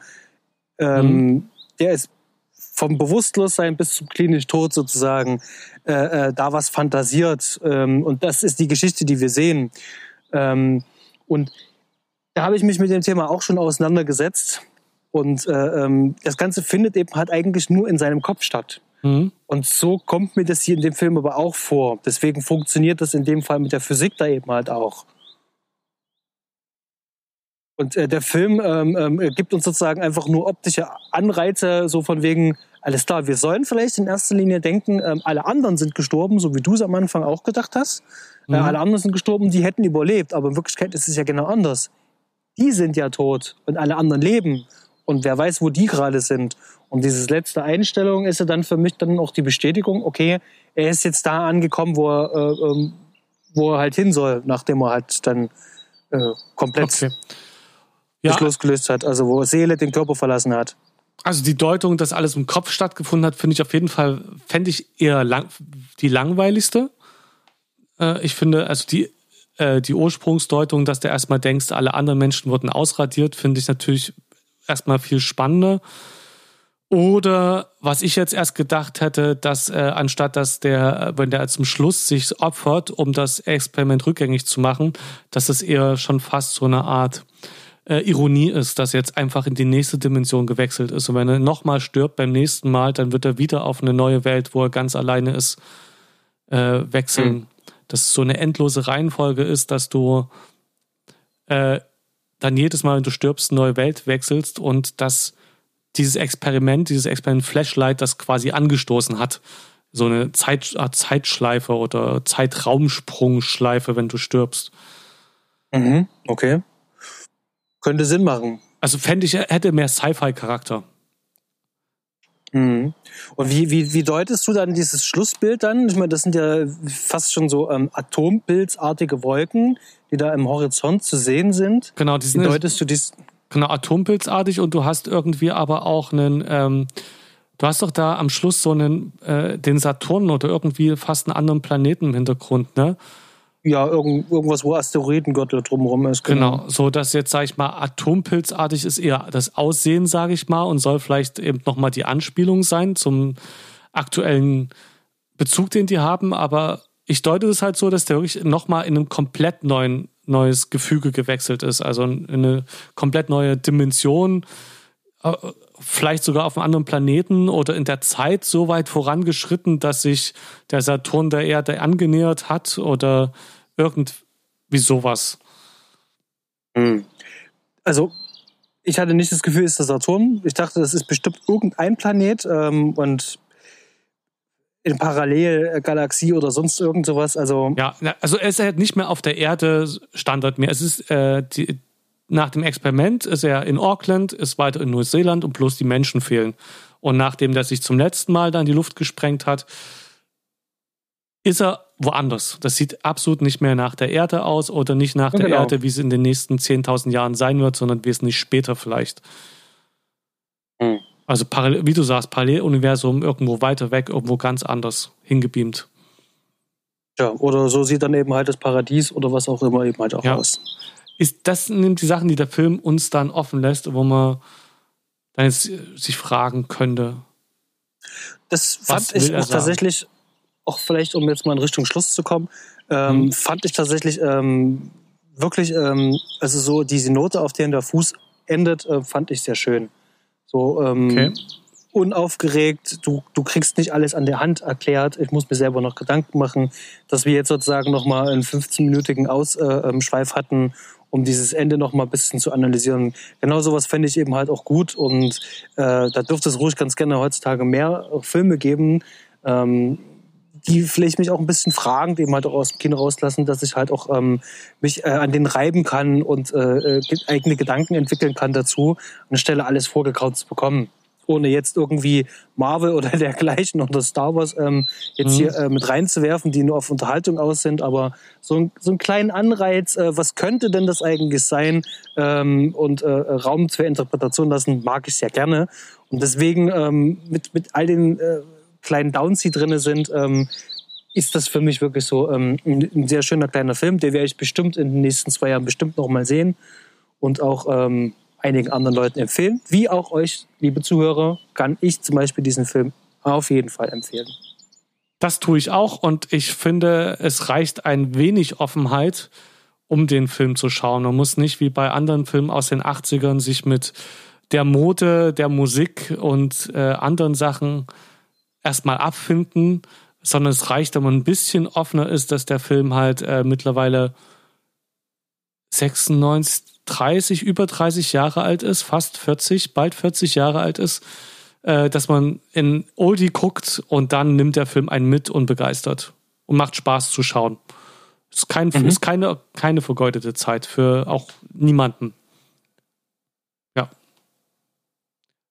ähm, mhm. der ist vom Bewusstlossein bis zum klinisch Tod sozusagen äh, äh, da was fantasiert. Ähm, und das ist die Geschichte, die wir sehen. Ähm, und da habe ich mich mit dem Thema auch schon auseinandergesetzt. Und äh, ähm, das Ganze findet eben halt eigentlich nur in seinem Kopf statt. Mhm. Und so kommt mir das hier in dem Film aber auch vor. Deswegen funktioniert das in dem Fall mit der Physik da eben halt auch. Und äh, der Film ähm, ähm, gibt uns sozusagen einfach nur optische Anreize, so von wegen, alles klar, wir sollen vielleicht in erster Linie denken, ähm, alle anderen sind gestorben, so wie du es am Anfang auch gedacht hast. Äh, mhm. Äh, alle anderen sind gestorben, die hätten überlebt, aber in Wirklichkeit ist es ja genau anders. Die sind ja tot und alle anderen leben. Und wer weiß, wo die gerade sind. Und diese letzte Einstellung ist ja dann für mich dann auch die Bestätigung, okay, er ist jetzt da angekommen, wo er, äh, ähm, wo er halt hin soll, nachdem er halt dann äh, komplett okay ja. sich losgelöst hat, also wo Seele den Körper verlassen hat. Also die Deutung, dass alles im Kopf stattgefunden hat, finde ich auf jeden Fall, fände ich eher lang, die langweiligste. Äh, ich finde, also die, äh, die Ursprungsdeutung, dass du erstmal denkst, alle anderen Menschen wurden ausradiert, finde ich natürlich erstmal viel spannender. Oder was ich jetzt erst gedacht hätte, dass äh, anstatt dass der, wenn der zum Schluss sich opfert, um das Experiment rückgängig zu machen, dass es eher schon fast so eine Art äh, Ironie ist, dass jetzt einfach in die nächste Dimension gewechselt ist. Und wenn er nochmal stirbt beim nächsten Mal, dann wird er wieder auf eine neue Welt, wo er ganz alleine ist, äh, wechseln. Mhm. Dass es so eine endlose Reihenfolge ist, dass du äh, dann jedes Mal, wenn du stirbst, eine neue Welt wechselst und dass dieses Experiment, dieses Experiment Flashlight das quasi angestoßen hat. So eine Zeit, Art Zeitschleife oder Zeitraumsprungschleife, wenn du stirbst. Mhm, okay. Könnte Sinn machen. Also fände ich, hätte mehr Sci-Fi-Charakter. Mhm. Und wie, wie, wie deutest du dann dieses Schlussbild dann? Ich meine, das sind ja fast schon so ähm, atompilzartige Wolken, die da im Horizont zu sehen sind. Genau, die sind wie deutest du dies? Genau, atompilzartig und du hast irgendwie aber auch einen, ähm, du hast doch da am Schluss so einen, äh, den Saturn oder irgendwie fast einen anderen Planeten im Hintergrund, ne? Ja, irgend, irgendwas, wo Asteroidengürtel drumherum ist. Genau. genau, so dass jetzt, sage ich mal, atompilzartig ist eher das Aussehen, sage ich mal, und soll vielleicht eben nochmal die Anspielung sein zum aktuellen Bezug, den die haben. Aber ich deute es halt so, dass der wirklich nochmal in einem komplett neuen, neues Gefüge gewechselt ist. Also in eine komplett neue Dimension äh, vielleicht sogar auf einem anderen Planeten oder in der Zeit so weit vorangeschritten, dass sich der Saturn der Erde angenähert hat oder irgendwie sowas. Hm. Also, ich hatte nicht das Gefühl, es ist der Saturn. Ich dachte, das ist bestimmt irgendein Planet ähm, und in Parallelgalaxie oder sonst irgend sowas. Also ja, also es ist halt nicht mehr auf der Erde Standard mehr. Es ist äh, die, nach dem Experiment ist er in Auckland, ist weiter in Neuseeland und bloß die Menschen fehlen. Und nachdem der sich zum letzten Mal dann die Luft gesprengt hat, ist er woanders. Das sieht absolut nicht mehr nach der Erde aus oder nicht nach der genau. Erde, wie es in den nächsten 10.000 Jahren sein wird, sondern wesentlich später vielleicht. Mhm. Also, wie du sagst, Paralleluniversum irgendwo weiter weg, irgendwo ganz anders hingebeamt. Ja, oder so sieht dann eben halt das Paradies oder was auch immer eben halt auch ja. aus. Ist, das sind die Sachen, die der Film uns dann offen lässt, wo man dann jetzt sich fragen könnte. Das fand ich auch tatsächlich auch vielleicht, um jetzt mal in Richtung Schluss zu kommen, ähm, hm. fand ich tatsächlich ähm, wirklich, ähm, also so diese Note, auf der der Fuß endet, äh, fand ich sehr schön. So, ähm, okay. unaufgeregt. Du, du kriegst nicht alles an der Hand erklärt. Ich muss mir selber noch Gedanken machen, dass wir jetzt sozusagen nochmal einen 15-minütigen Ausschweif äh, hatten, um dieses Ende nochmal ein bisschen zu analysieren. Genau sowas fände ich eben halt auch gut und äh, da dürfte es ruhig ganz gerne heutzutage mehr Filme geben, ähm, die vielleicht mich auch ein bisschen fragend eben halt auch aus dem Kino rauslassen, dass ich halt auch ähm, mich äh, an den reiben kann und äh, äh eigene Gedanken entwickeln kann dazu, anstelle alles vorgekaut zu bekommen ohne jetzt irgendwie Marvel oder dergleichen oder Star Wars ähm, jetzt mhm. hier äh, mit reinzuwerfen, die nur auf Unterhaltung aus sind, aber so, ein, so einen kleinen Anreiz, äh, was könnte denn das eigentlich sein ähm, und äh, Raum zur Interpretation lassen, mag ich sehr gerne. Und deswegen ähm, mit, mit all den äh, kleinen Downs, die drin sind, ähm, ist das für mich wirklich so ähm, ein, sehr schöner kleiner Film. Den werde ich bestimmt in den nächsten zwei Jahren bestimmt noch mal sehen. Und auch ähm, einigen anderen Leuten empfehlen. Wie auch euch, liebe Zuhörer, kann ich zum Beispiel diesen Film auf jeden Fall empfehlen. Das tue ich auch und ich finde, es reicht ein wenig Offenheit, um den Film zu schauen. Man muss nicht wie bei anderen Filmen aus den 80ern sich mit der Mode, der Musik und äh, anderen Sachen erstmal abfinden, sondern es reicht, wenn man ein bisschen offener ist, dass der Film halt äh, mittlerweile 96, 30, über 30 Jahre alt ist, fast 40, bald 40 Jahre alt ist, äh, dass man in Oldie guckt und dann nimmt der Film einen mit und begeistert und macht Spaß zu schauen. Ist, kein, mhm. ist keine, keine vergeudete Zeit für auch niemanden. Ja.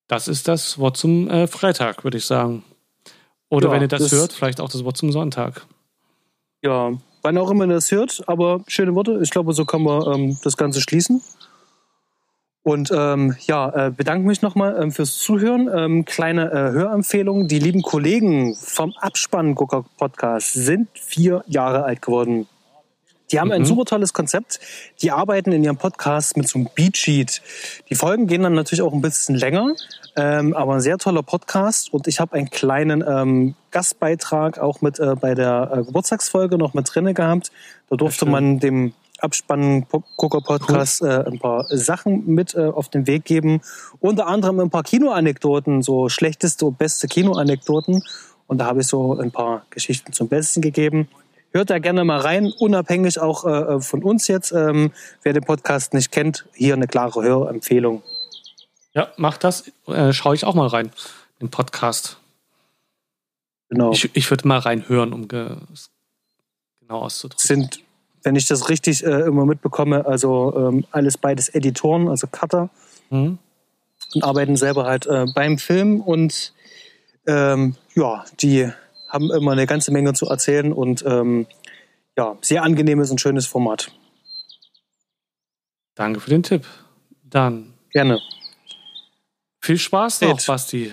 Das ist das Wort zum äh, Freitag, würde ich sagen. Oder ja, wenn ihr das, das hört, vielleicht auch das Wort zum Sonntag. Ja, wann auch immer ihr das hört, aber schöne Worte. Ich glaube, so kann man ähm, das Ganze schließen. Und ähm, ja, äh, bedanke mich nochmal ähm, fürs Zuhören. Ähm, kleine äh, Hörempfehlung. Die lieben Kollegen vom Abspann-Gucker-Podcast sind vier Jahre alt geworden. Die haben mhm. ein super tolles Konzept. Die arbeiten in ihrem Podcast mit so einem Beatsheet. Die Folgen gehen dann natürlich auch ein bisschen länger, ähm, aber ein sehr toller Podcast. Und ich habe einen kleinen ähm, Gastbeitrag auch mit äh, bei der äh, Geburtstagsfolge noch mit drinne gehabt. Da durfte man dem Abspann Gucker Podcast cool. äh, ein paar Sachen mit äh, auf den Weg geben. Unter anderem ein paar Kinoanekdoten, so schlechteste und beste Kinoanekdoten. Und da habe ich so ein paar Geschichten zum Besten gegeben. Hört da gerne mal rein, unabhängig auch äh, von uns jetzt. Ähm, wer den Podcast nicht kennt, hier eine klare Hörempfehlung. Ja, macht das. Äh, Schaue ich auch mal rein, den Podcast. Genau. Ich, ich würde mal reinhören, um ge genau auszudrücken. Sind, wenn ich das richtig äh, immer mitbekomme, also ähm, alles beides Editoren, also Cutter. Mhm. Und arbeiten selber halt äh, beim Film und ähm, ja, die haben immer eine ganze Menge zu erzählen und ähm, ja, sehr angenehmes und schönes Format. Danke für den Tipp. Dann. Gerne. Viel Spaß noch, Ed. Basti.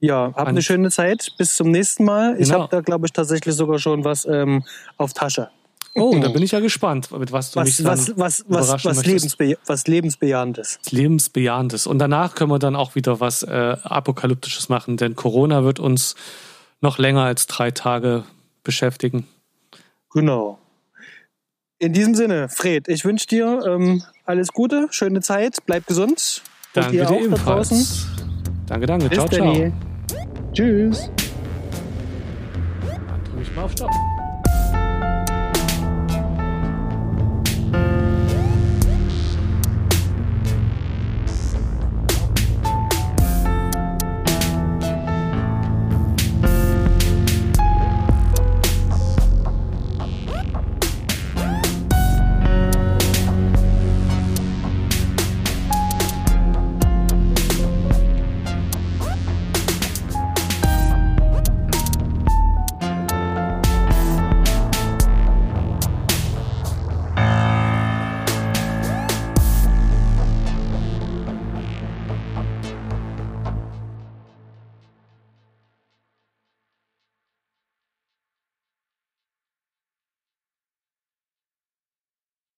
Ja, hab eine schöne Zeit. Bis zum nächsten Mal. Ich genau. habe da, glaube ich, tatsächlich sogar schon was ähm, auf Tasche. Oh, da bin ich ja gespannt, mit was du was, mich was, was, was, was, lebensbe was Lebensbejahendes. Lebensbejahendes. Und danach können wir dann auch wieder was äh, Apokalyptisches machen, denn Corona wird uns noch länger als drei Tage beschäftigen. Genau. In diesem Sinne, Fred, ich wünsche dir ähm, alles Gute, schöne Zeit, bleib gesund. Danke dir, dir ebenfalls. Danke, danke. Bis ciao, ciao. Tschüss. Dann drücke ich mal auf Stopp.